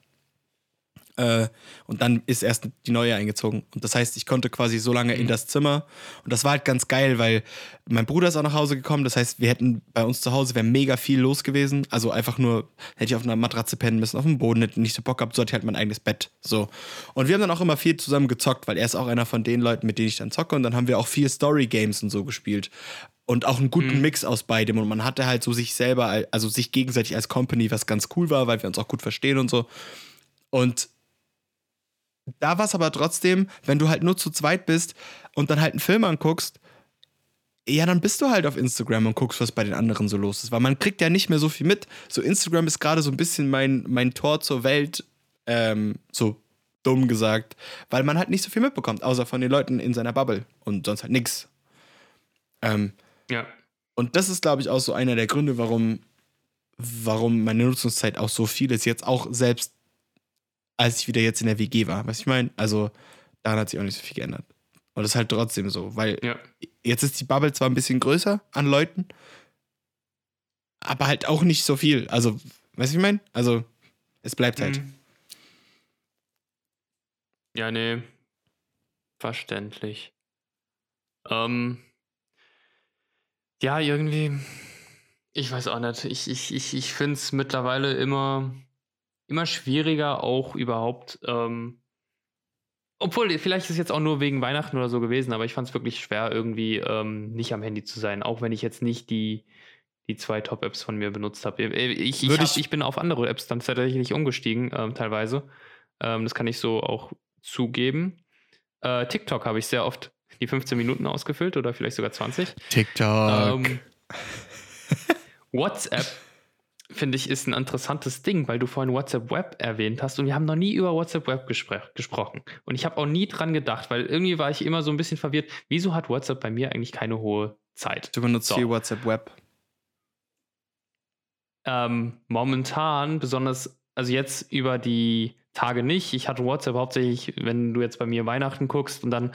Äh, und dann ist erst die neue eingezogen. Und das heißt, ich konnte quasi so lange in mhm. das Zimmer. Und das war halt ganz geil, weil mein Bruder ist auch nach Hause gekommen. Das heißt, wir hätten bei uns zu Hause wäre mega viel los gewesen. Also einfach nur, hätte ich auf einer Matratze pennen müssen, auf dem Boden, hätte nicht so Bock gehabt, so hatte ich halt mein eigenes Bett. So. Und wir haben dann auch immer viel zusammen gezockt, weil er ist auch einer von den Leuten, mit denen ich dann zocke. Und dann haben wir auch viel Story-Games und so gespielt und auch einen guten mhm. Mix aus beidem. Und man hatte halt so sich selber, also sich gegenseitig als Company, was ganz cool war, weil wir uns auch gut verstehen und so. Und da war es aber trotzdem, wenn du halt nur zu zweit bist und dann halt einen Film anguckst, ja, dann bist du halt auf Instagram und guckst, was bei den anderen so los ist. Weil man kriegt ja nicht mehr so viel mit. So, Instagram ist gerade so ein bisschen mein, mein Tor zur Welt, ähm, so dumm gesagt, weil man halt nicht so viel mitbekommt, außer von den Leuten in seiner Bubble und sonst halt nix. Ähm, ja. Und das ist, glaube ich, auch so einer der Gründe, warum, warum meine Nutzungszeit auch so viel ist. Jetzt auch selbst, als ich wieder jetzt in der WG war. Was ich meine? Also, daran hat sich auch nicht so viel geändert. Und das ist halt trotzdem so, weil ja. jetzt ist die Bubble zwar ein bisschen größer an Leuten, aber halt auch nicht so viel. Also, weißt du, ich meine? Also, es bleibt halt. Mhm. Ja, nee. Verständlich. Ähm, ja, irgendwie, ich weiß auch nicht. Ich, ich, ich, ich finde es mittlerweile immer, immer schwieriger, auch überhaupt. Ähm, obwohl, vielleicht ist es jetzt auch nur wegen Weihnachten oder so gewesen, aber ich fand es wirklich schwer, irgendwie ähm, nicht am Handy zu sein, auch wenn ich jetzt nicht die, die zwei Top-Apps von mir benutzt habe. Ich, ich, hab, ich, ich, bin auf andere Apps dann tatsächlich umgestiegen, ähm, teilweise. Ähm, das kann ich so auch zugeben. Äh, TikTok habe ich sehr oft die 15 Minuten ausgefüllt oder vielleicht sogar 20. TikTok. Ähm, WhatsApp finde ich ist ein interessantes Ding, weil du vorhin WhatsApp Web erwähnt hast und wir haben noch nie über WhatsApp Web gespr gesprochen. Und ich habe auch nie dran gedacht, weil irgendwie war ich immer so ein bisschen verwirrt. Wieso hat WhatsApp bei mir eigentlich keine hohe Zeit? Du benutzt so. viel WhatsApp Web. Ähm, momentan, besonders, also jetzt über die Tage nicht. Ich hatte WhatsApp hauptsächlich, wenn du jetzt bei mir Weihnachten guckst und dann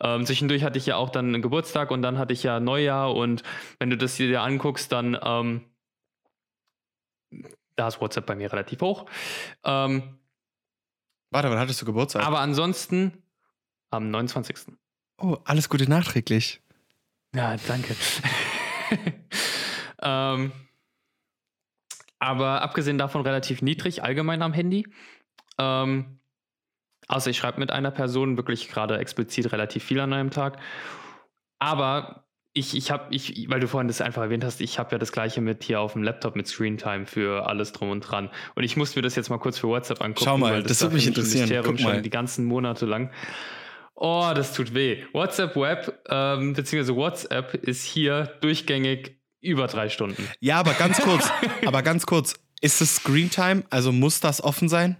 ähm, zwischendurch hatte ich ja auch dann einen Geburtstag und dann hatte ich ja Neujahr und wenn du das dir anguckst, dann ähm, da ist WhatsApp bei mir relativ hoch. Ähm, Warte, wann hattest du Geburtstag? Aber ansonsten am 29. Oh, alles Gute nachträglich. Ja, danke. ähm, aber abgesehen davon relativ niedrig allgemein am Handy. Ähm, Außer ich schreibe mit einer Person wirklich gerade explizit relativ viel an einem Tag. Aber ich, ich habe, ich, weil du vorhin das einfach erwähnt hast, ich habe ja das gleiche mit hier auf dem Laptop mit Screentime für alles drum und dran. Und ich musste mir das jetzt mal kurz für WhatsApp angucken. Schau mal, das, das würde mich interessieren. Guck mal. die ganzen Monate lang. Oh, das tut weh. WhatsApp Web, ähm, beziehungsweise WhatsApp ist hier durchgängig über drei Stunden. Ja, aber ganz kurz, aber ganz kurz. Ist es Screentime? Also muss das offen sein?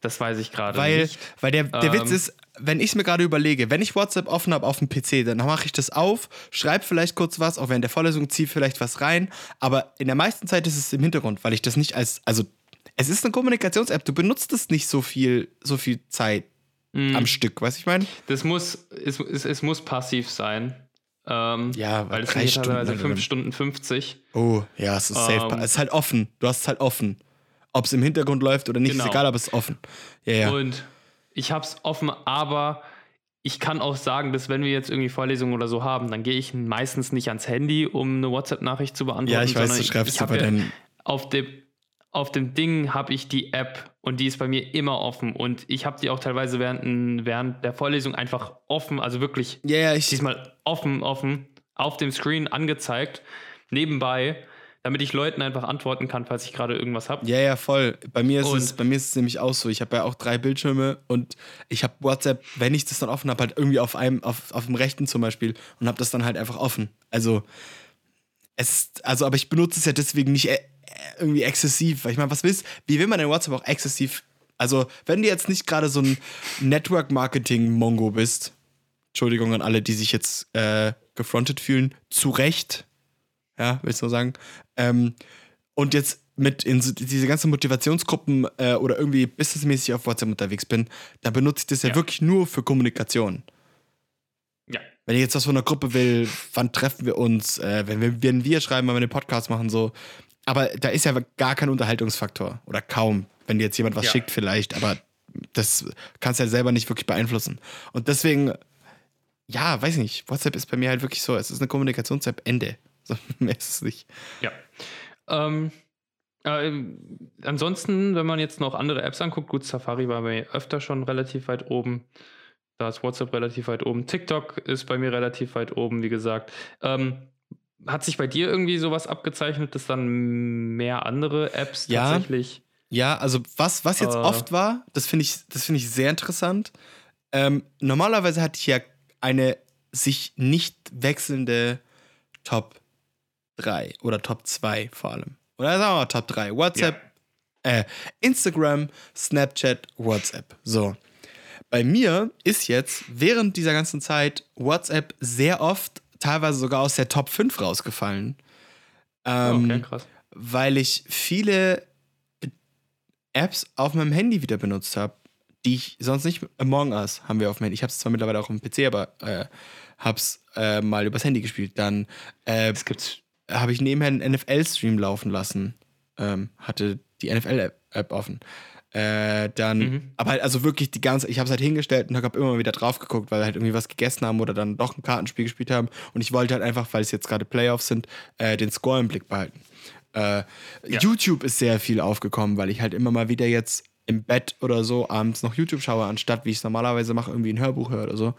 Das weiß ich gerade nicht. Weil der, der ähm, Witz ist, wenn ich es mir gerade überlege, wenn ich WhatsApp offen habe auf dem PC, dann mache ich das auf, schreibe vielleicht kurz was, auch während der Vorlesung ziehe vielleicht was rein, aber in der meisten Zeit ist es im Hintergrund, weil ich das nicht als, also es ist eine Kommunikations-App, du benutzt es nicht so viel, so viel Zeit mm. am Stück, weißt du, ich meine? Das muss, es, es, es muss passiv sein. Ähm, ja, weil es sind teilweise 5 Stunden 50. Oh, ja, es ist safe. Ähm, es ist halt offen. Du hast es halt offen. Ob es im Hintergrund läuft oder nicht, genau. ist egal, aber es ist offen. Ja, ja. Und ich habe es offen, aber ich kann auch sagen, dass wenn wir jetzt irgendwie Vorlesungen oder so haben, dann gehe ich meistens nicht ans Handy, um eine WhatsApp-Nachricht zu beantworten. Ja, ich weiß, du schreibst aber ja. Auf dem, auf dem Ding habe ich die App und die ist bei mir immer offen und ich habe die auch teilweise während, während der Vorlesung einfach offen, also wirklich ja, ja, ich, diesmal offen, offen auf dem Screen angezeigt, nebenbei, damit ich Leuten einfach antworten kann, falls ich gerade irgendwas habe. Ja, ja, voll. Bei mir ist es, bei mir ist es nämlich auch so. Ich habe ja auch drei Bildschirme und ich habe WhatsApp, wenn ich das dann offen habe, halt irgendwie auf einem, auf, auf dem rechten zum Beispiel und habe das dann halt einfach offen. Also es, also, aber ich benutze es ja deswegen nicht äh, irgendwie exzessiv. Weil ich meine, was willst Wie will man denn WhatsApp auch exzessiv? Also, wenn du jetzt nicht gerade so ein Network-Marketing-Mongo bist, Entschuldigung an alle, die sich jetzt äh, gefrontet fühlen, zu Recht, ja, willst du sagen, ähm, und jetzt mit in so, diese ganzen Motivationsgruppen äh, oder irgendwie businessmäßig auf WhatsApp unterwegs bin, dann benutze ich das ja, ja wirklich nur für Kommunikation. Ja. Wenn ich jetzt was von einer Gruppe will, wann treffen wir uns, äh, wenn, wir, wenn wir schreiben, wenn wir einen Podcast machen, so. Aber da ist ja gar kein Unterhaltungsfaktor oder kaum, wenn dir jetzt jemand was ja. schickt, vielleicht, aber das kannst du ja selber nicht wirklich beeinflussen. Und deswegen, ja, weiß nicht, WhatsApp ist bei mir halt wirklich so, es ist eine Kommunikations-App, Ende. So, mehr ist es nicht. Ja. Ähm, äh, ansonsten, wenn man jetzt noch andere Apps anguckt, gut, Safari war bei mir öfter schon relativ weit oben. Da ist WhatsApp relativ weit oben. TikTok ist bei mir relativ weit oben, wie gesagt. Ähm, hat sich bei dir irgendwie sowas abgezeichnet, dass dann mehr andere Apps ja, tatsächlich. Ja, also was, was jetzt äh, oft war, das finde ich, das ich sehr interessant. Ähm, normalerweise hatte ich ja eine sich nicht wechselnde Top 3 oder Top 2 vor allem. Oder sagen wir mal Top 3. WhatsApp, ja. äh, Instagram, Snapchat, WhatsApp. So. Bei mir ist jetzt während dieser ganzen Zeit WhatsApp sehr oft, teilweise sogar aus der Top 5 rausgefallen. Ähm, okay, krass. Weil ich viele Apps auf meinem Handy wieder benutzt habe, die ich sonst nicht. Among Us haben wir auf dem Handy. Ich habe es zwar mittlerweile auch auf dem PC, aber äh, habe es äh, mal übers Handy gespielt. Dann äh, habe ich nebenher einen NFL-Stream laufen lassen. Ähm, hatte die NFL-App offen. Äh, dann, mhm. aber halt also wirklich die ganze, ich habe es halt hingestellt und habe immer mal wieder drauf geguckt, weil wir halt irgendwie was gegessen haben oder dann doch ein Kartenspiel gespielt haben. Und ich wollte halt einfach, weil es jetzt gerade Playoffs sind, äh, den Score im Blick behalten. Äh, ja. YouTube ist sehr viel aufgekommen, weil ich halt immer mal wieder jetzt im Bett oder so abends noch YouTube schaue, anstatt wie ich es normalerweise mache, irgendwie ein Hörbuch höre oder so.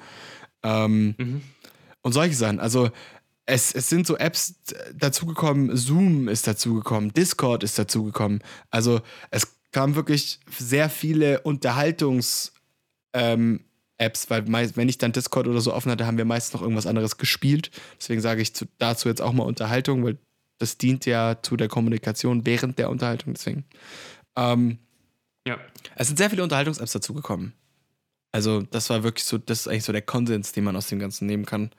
Ähm, mhm. Und solche Sachen. Also es, es sind so Apps dazugekommen, Zoom ist dazugekommen, Discord ist dazugekommen. Also es kamen wirklich sehr viele Unterhaltungs- ähm, Apps, weil meist, wenn ich dann Discord oder so offen hatte, haben wir meist noch irgendwas anderes gespielt. Deswegen sage ich zu, dazu jetzt auch mal Unterhaltung, weil das dient ja zu der Kommunikation während der Unterhaltung. Deswegen. Ähm, ja. Es sind sehr viele Unterhaltungs-Apps dazugekommen. Also, das war wirklich so, das ist eigentlich so der Konsens, den man aus dem Ganzen nehmen kann.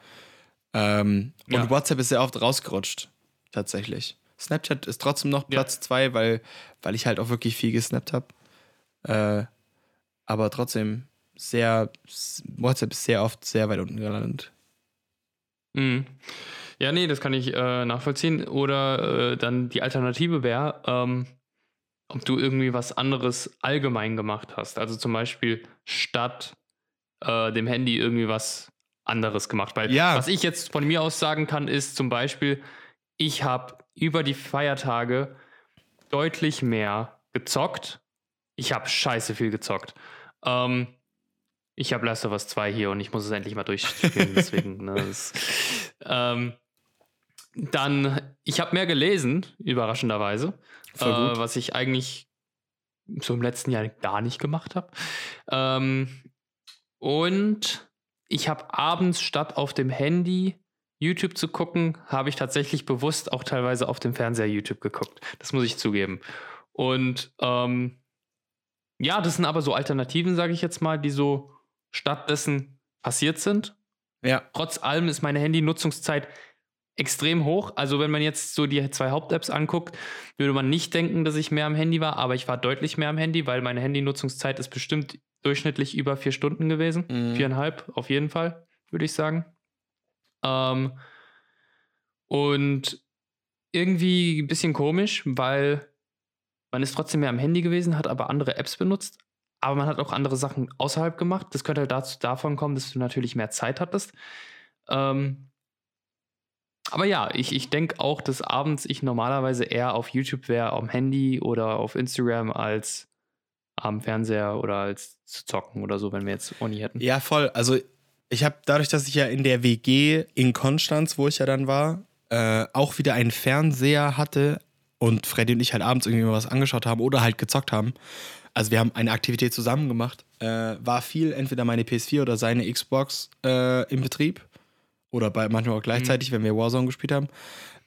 Ähm, ja. Und WhatsApp ist sehr oft rausgerutscht, tatsächlich. Snapchat ist trotzdem noch Platz 2, ja. weil, weil ich halt auch wirklich viel gesnappt habe. Äh, aber trotzdem sehr, WhatsApp ist sehr oft sehr weit unten gelandet. Mhm. Ja, nee, das kann ich äh, nachvollziehen. Oder äh, dann die Alternative wäre, ähm, ob du irgendwie was anderes allgemein gemacht hast. Also zum Beispiel statt äh, dem Handy irgendwie was anderes gemacht. Weil ja. was ich jetzt von mir aus sagen kann, ist zum Beispiel, ich habe über die Feiertage deutlich mehr gezockt. Ich habe scheiße viel gezockt. Ähm, ich habe Last of Us 2 hier und ich muss es endlich mal durchspielen, deswegen. Ne, das, ähm, dann, ich habe mehr gelesen, überraschenderweise, äh, was ich eigentlich so im letzten Jahr gar nicht gemacht habe. Ähm, und ich habe abends statt auf dem Handy YouTube zu gucken, habe ich tatsächlich bewusst auch teilweise auf dem Fernseher YouTube geguckt. Das muss ich zugeben. Und ähm, ja, das sind aber so Alternativen, sage ich jetzt mal, die so stattdessen passiert sind. Ja. Trotz allem ist meine Handynutzungszeit extrem hoch. Also wenn man jetzt so die zwei Haupt-Apps anguckt, würde man nicht denken, dass ich mehr am Handy war, aber ich war deutlich mehr am Handy, weil meine Handynutzungszeit ist bestimmt durchschnittlich über vier Stunden gewesen. Mhm. Viereinhalb auf jeden Fall, würde ich sagen. Ähm, und irgendwie ein bisschen komisch, weil man ist trotzdem mehr am Handy gewesen, hat aber andere Apps benutzt, aber man hat auch andere Sachen außerhalb gemacht. Das könnte halt dazu, davon kommen, dass du natürlich mehr Zeit hattest. Ähm, aber ja, ich, ich denke auch, dass abends ich normalerweise eher auf YouTube wäre, am Handy oder auf Instagram als am Fernseher oder als zu zocken oder so, wenn wir jetzt Uni hätten. Ja, voll. Also ich habe dadurch, dass ich ja in der WG in Konstanz, wo ich ja dann war, äh, auch wieder einen Fernseher hatte und Freddy und ich halt abends irgendwie mal was angeschaut haben oder halt gezockt haben. Also wir haben eine Aktivität zusammen gemacht. Äh, war viel entweder meine PS4 oder seine Xbox äh, im Betrieb oder bei manchmal auch gleichzeitig, mhm. wenn wir Warzone gespielt haben.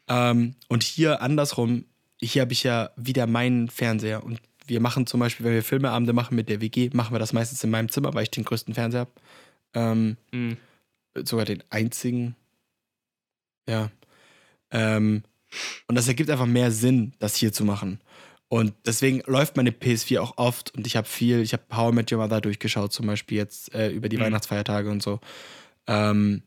Ähm, und hier andersrum, hier habe ich ja wieder meinen Fernseher und wir machen zum Beispiel, wenn wir Filmeabende machen mit der WG, machen wir das meistens in meinem Zimmer, weil ich den größten Fernseher habe. Ähm, mhm. Sogar den einzigen. Ja. Ähm, und das ergibt einfach mehr Sinn, das hier zu machen. Und deswegen läuft meine PS4 auch oft und ich habe viel, ich habe How I Met Your Mother durchgeschaut, zum Beispiel jetzt äh, über die mhm. Weihnachtsfeiertage und so. Ähm,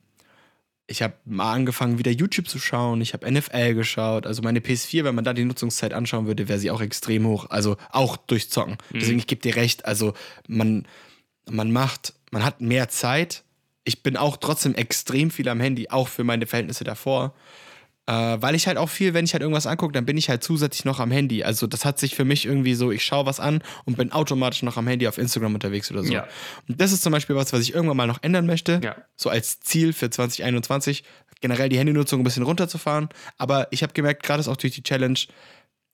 ich habe mal angefangen, wieder YouTube zu schauen. Ich habe NFL geschaut. Also meine PS4, wenn man da die Nutzungszeit anschauen würde, wäre sie auch extrem hoch. Also auch durch Zocken. Mhm. Deswegen, ich gebe dir recht. Also man, man macht, man hat mehr Zeit. Ich bin auch trotzdem extrem viel am Handy, auch für meine Verhältnisse davor. Äh, weil ich halt auch viel, wenn ich halt irgendwas angucke, dann bin ich halt zusätzlich noch am Handy. Also das hat sich für mich irgendwie so, ich schaue was an und bin automatisch noch am Handy auf Instagram unterwegs oder so. Ja. Und das ist zum Beispiel was, was ich irgendwann mal noch ändern möchte. Ja. So als Ziel für 2021, generell die Handynutzung ein bisschen runterzufahren. Aber ich habe gemerkt, gerade auch durch die Challenge,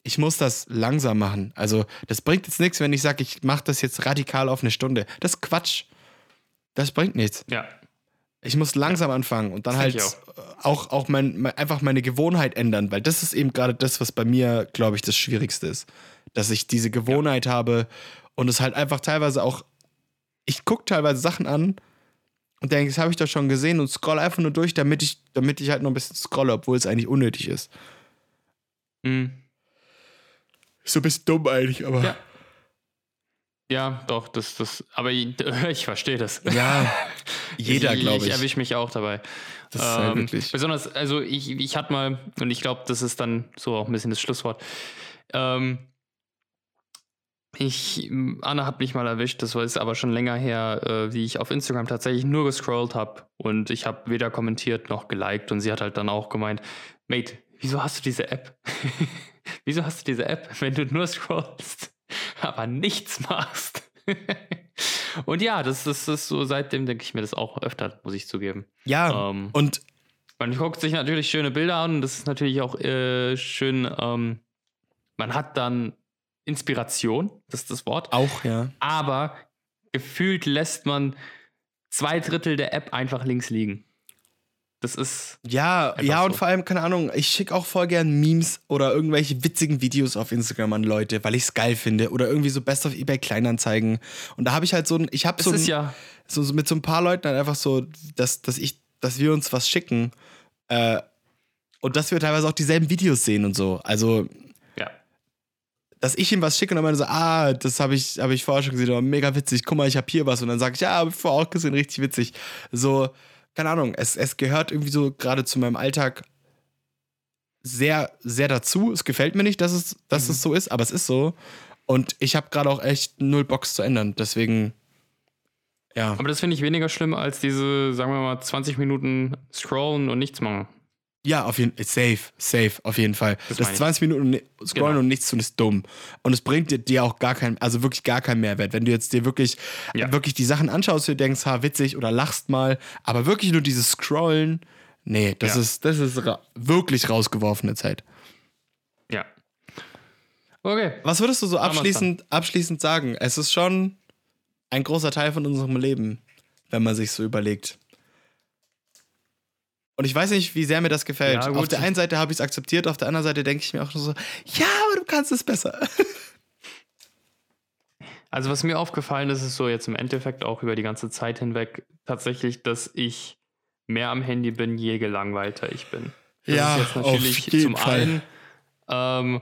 ich muss das langsam machen. Also das bringt jetzt nichts, wenn ich sage, ich mache das jetzt radikal auf eine Stunde. Das ist Quatsch. Das bringt nichts. Ja. Ich muss langsam anfangen und dann das halt auch, auch, auch mein, mein, einfach meine Gewohnheit ändern, weil das ist eben gerade das, was bei mir, glaube ich, das Schwierigste ist. Dass ich diese Gewohnheit ja. habe und es halt einfach teilweise auch, ich gucke teilweise Sachen an und denke, das habe ich doch schon gesehen und scroll einfach nur durch, damit ich, damit ich halt noch ein bisschen scrolle, obwohl es eigentlich unnötig ist. Mhm. So ein bisschen dumm eigentlich, aber. Ja. Ja, doch, das, das, aber ich, ich verstehe das. Ja, jeder, glaube ich. Ich erwische mich auch dabei. Das ist halt ähm, wirklich. Besonders, also ich, ich hatte mal, und ich glaube, das ist dann so auch ein bisschen das Schlusswort. Ähm, ich, Anna hat mich mal erwischt, das ist aber schon länger her, äh, wie ich auf Instagram tatsächlich nur gescrollt habe und ich habe weder kommentiert noch geliked und sie hat halt dann auch gemeint, Mate, wieso hast du diese App? wieso hast du diese App, wenn du nur scrollst? Aber nichts machst. und ja, das, das ist so, seitdem denke ich mir das auch öfter, muss ich zugeben. Ja, ähm, und man guckt sich natürlich schöne Bilder an und das ist natürlich auch äh, schön, ähm, man hat dann Inspiration, das ist das Wort. Auch, ja. Aber gefühlt lässt man zwei Drittel der App einfach links liegen. Das ist. Ja, ja, und vor allem, keine Ahnung, ich schicke auch voll gern Memes oder irgendwelche witzigen Videos auf Instagram an Leute, weil ich es geil finde. Oder irgendwie so Best of eBay Kleinanzeigen. Und da habe ich halt so ein, ich habe so, ja so, so, mit so ein paar Leuten halt einfach so, dass, dass ich, dass wir uns was schicken. Äh, und dass wir teilweise auch dieselben Videos sehen und so. Also. Ja. Dass ich ihm was schicke und dann meine so, ah, das habe ich, hab ich vorher schon gesehen, aber mega witzig, guck mal, ich habe hier was. Und dann sage ich, ja, habe ich vorher auch gesehen, richtig witzig. So keine Ahnung, es, es gehört irgendwie so gerade zu meinem Alltag sehr, sehr dazu. Es gefällt mir nicht, dass es, dass mhm. es so ist, aber es ist so. Und ich habe gerade auch echt null Box zu ändern. Deswegen, ja. Aber das finde ich weniger schlimm als diese, sagen wir mal, 20 Minuten scrollen und nichts machen. Ja, auf jeden Fall. Safe, safe, auf jeden Fall. Das, das 20 Minuten scrollen genau. und nichts tun ist dumm. Und es bringt dir, dir auch gar keinen, also wirklich gar keinen Mehrwert. Wenn du jetzt dir wirklich, ja. wirklich die Sachen anschaust und du denkst, ha, witzig oder lachst mal, aber wirklich nur dieses Scrollen, nee, das ja. ist, das ist ra wirklich rausgeworfene Zeit. Ja. Okay. Was würdest du so abschließend, abschließend sagen? Es ist schon ein großer Teil von unserem Leben, wenn man sich so überlegt. Und ich weiß nicht, wie sehr mir das gefällt. Ja, auf der einen Seite habe ich es akzeptiert, auf der anderen Seite denke ich mir auch so, ja, aber du kannst es besser. Also was mir aufgefallen ist, ist so jetzt im Endeffekt auch über die ganze Zeit hinweg tatsächlich, dass ich mehr am Handy bin, je gelangweilter ich bin. Das ja, ist jetzt natürlich zum Fall. einen ähm,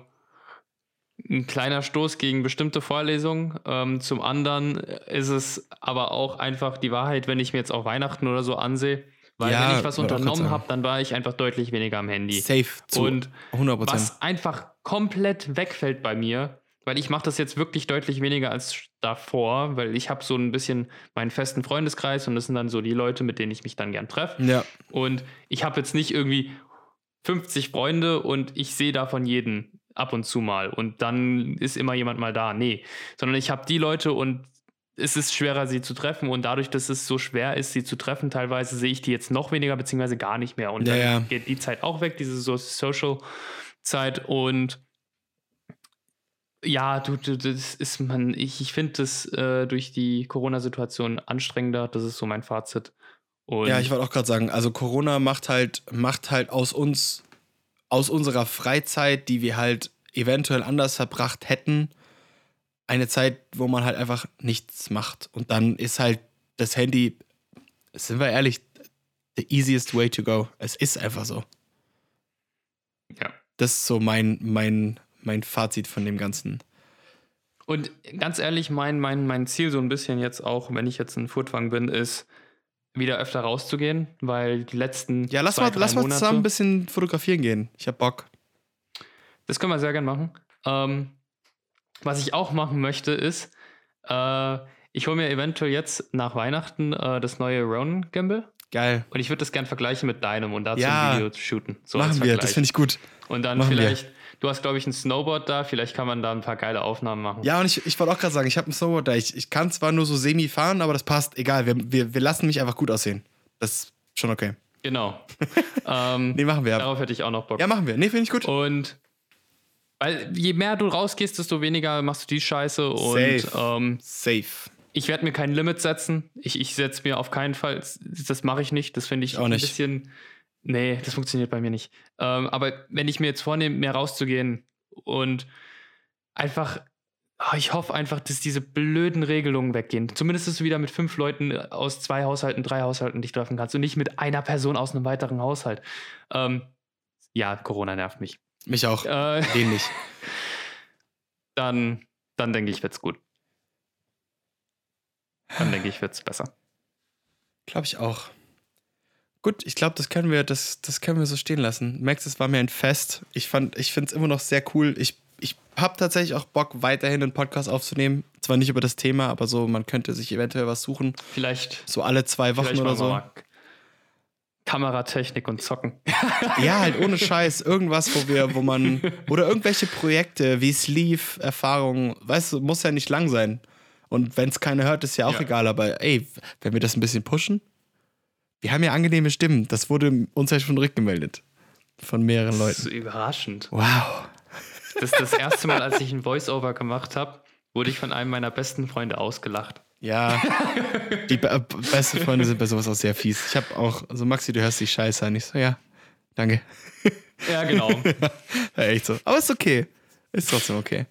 ein kleiner Stoß gegen bestimmte Vorlesungen. Ähm, zum anderen ist es aber auch einfach die Wahrheit, wenn ich mir jetzt auch Weihnachten oder so ansehe weil ja, wenn ich was unternommen habe, dann war ich einfach deutlich weniger am Handy. Safe zu Und 100%. was einfach komplett wegfällt bei mir, weil ich mache das jetzt wirklich deutlich weniger als davor, weil ich habe so ein bisschen meinen festen Freundeskreis und das sind dann so die Leute, mit denen ich mich dann gern treffe. Ja. Und ich habe jetzt nicht irgendwie 50 Freunde und ich sehe davon jeden ab und zu mal und dann ist immer jemand mal da. Nee, sondern ich habe die Leute und es ist schwerer, sie zu treffen und dadurch, dass es so schwer ist, sie zu treffen, teilweise sehe ich die jetzt noch weniger beziehungsweise gar nicht mehr und Ja, dann ja. geht die Zeit auch weg, diese so Social-Zeit und ja, du, du, das ist man, ich, ich finde das äh, durch die Corona-Situation anstrengender, das ist so mein Fazit. Und Ja, ich wollte auch gerade sagen, also Corona macht halt, macht halt aus uns, aus unserer Freizeit, die wir halt eventuell anders verbracht hätten, eine Zeit, wo man halt einfach nichts macht. Und dann ist halt das Handy, sind wir ehrlich, the easiest way to go. Es ist einfach so. ja. Das ist so mein, mein, mein Fazit von dem Ganzen. Und ganz ehrlich, mein, mein, mein Ziel so ein bisschen jetzt auch, wenn ich jetzt ein Furtwang bin, ist, wieder öfter rauszugehen, weil die letzten Ja, lass zwei, mal, lass mal zusammen ein bisschen fotografieren gehen. Ich hab Bock. Das können wir sehr gern machen. Ähm, was ich auch machen möchte, ist, äh, ich hole mir eventuell jetzt nach Weihnachten äh, das neue Ronin Gimbal Geil. und ich würde das gern vergleichen mit deinem und dazu Ja. ein Video shooten. So Machen wir, das finde ich gut. Und dann machen wir. vielleicht, du hast glaube ich ein Snowboard da, vielleicht kann man da ein paar geile Aufnahmen machen. Ja, und ich, ich wollte auch gerade sagen, ich habe ein Snowboard da. Ich, ich kann zwar nur so semi fahren, aber das passt. Egal, wir, wir, wir lassen mich einfach gut aussehen. Das ist schon okay. Genau. ähm, Nee, machen wir. Darauf hätte ich auch noch Bock. Ja, machen wir. Nee, finde ich gut. Und weil je mehr du rausgehst, desto weniger machst du die Scheiße. Und Safe. ähm, Safe. ich werde mir kein Limit setzen. Ich, ich setze mir auf keinen Fall, das mache ich nicht. Das finde ich Ich ein bisschen. Nee, das funktioniert bei mir nicht. Ähm, aber wenn ich mir jetzt vornehme, mehr rauszugehen und einfach, ah, ich hoffe einfach, dass diese blöden Regelungen weggehen. Zumindest, dass du wieder mit fünf Leuten aus zwei Haushalten, drei Haushalten dich treffen kannst und nicht mit einer Person aus einem weiteren Haushalt. Ähm, ja, Corona nervt mich. Mich auch. Äh, Ähnlich. dann, dann denke ich, wird's gut. Dann denke ich, wird's besser. Glaube ich auch. Gut, ich glaube, das können wir, das, das können wir so stehen lassen. Max, es war mir ein Fest. Ich fand, ich finde es immer noch sehr cool. Ich, ich habe tatsächlich auch Bock, weiterhin einen Podcast aufzunehmen. Zwar nicht über das Thema, aber so, man könnte sich eventuell was suchen. Vielleicht, So alle zwei Wochen oder so. mal Kameratechnik und Zocken. Ja, halt ohne Scheiß. Irgendwas, wo wir, wo man. Oder irgendwelche Projekte wie Sleeve, Erfahrungen, weißt du, muss ja nicht lang sein. Und wenn es keiner hört, ist ja auch Ja. egal. Aber ey, wenn wir das ein bisschen pushen, wir haben ja angenehme Stimmen. Das wurde uns ja schon rückgemeldet. Von mehreren Das ist Leuten. überraschend. Wow. Das ist das erste Mal, als ich ein Voice-Over gemacht habe, wurde ich von einem meiner besten Freunde ausgelacht. Ja. Die be äh, besten Freunde sind bei sowas auch sehr fies. Ich habe auch, so Maxi, du hörst dich scheiße an. Ich so, ja, danke. Ja, genau. Ja, echt so. Aber ist okay. Ist trotzdem okay.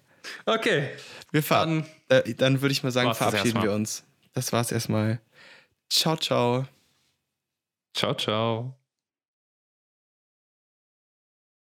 Okay. Wir ver Dann äh, dann würde ich mal sagen, verabschieden wir uns. Das war's erstmal. Ciao, ciao. ciao, ciao.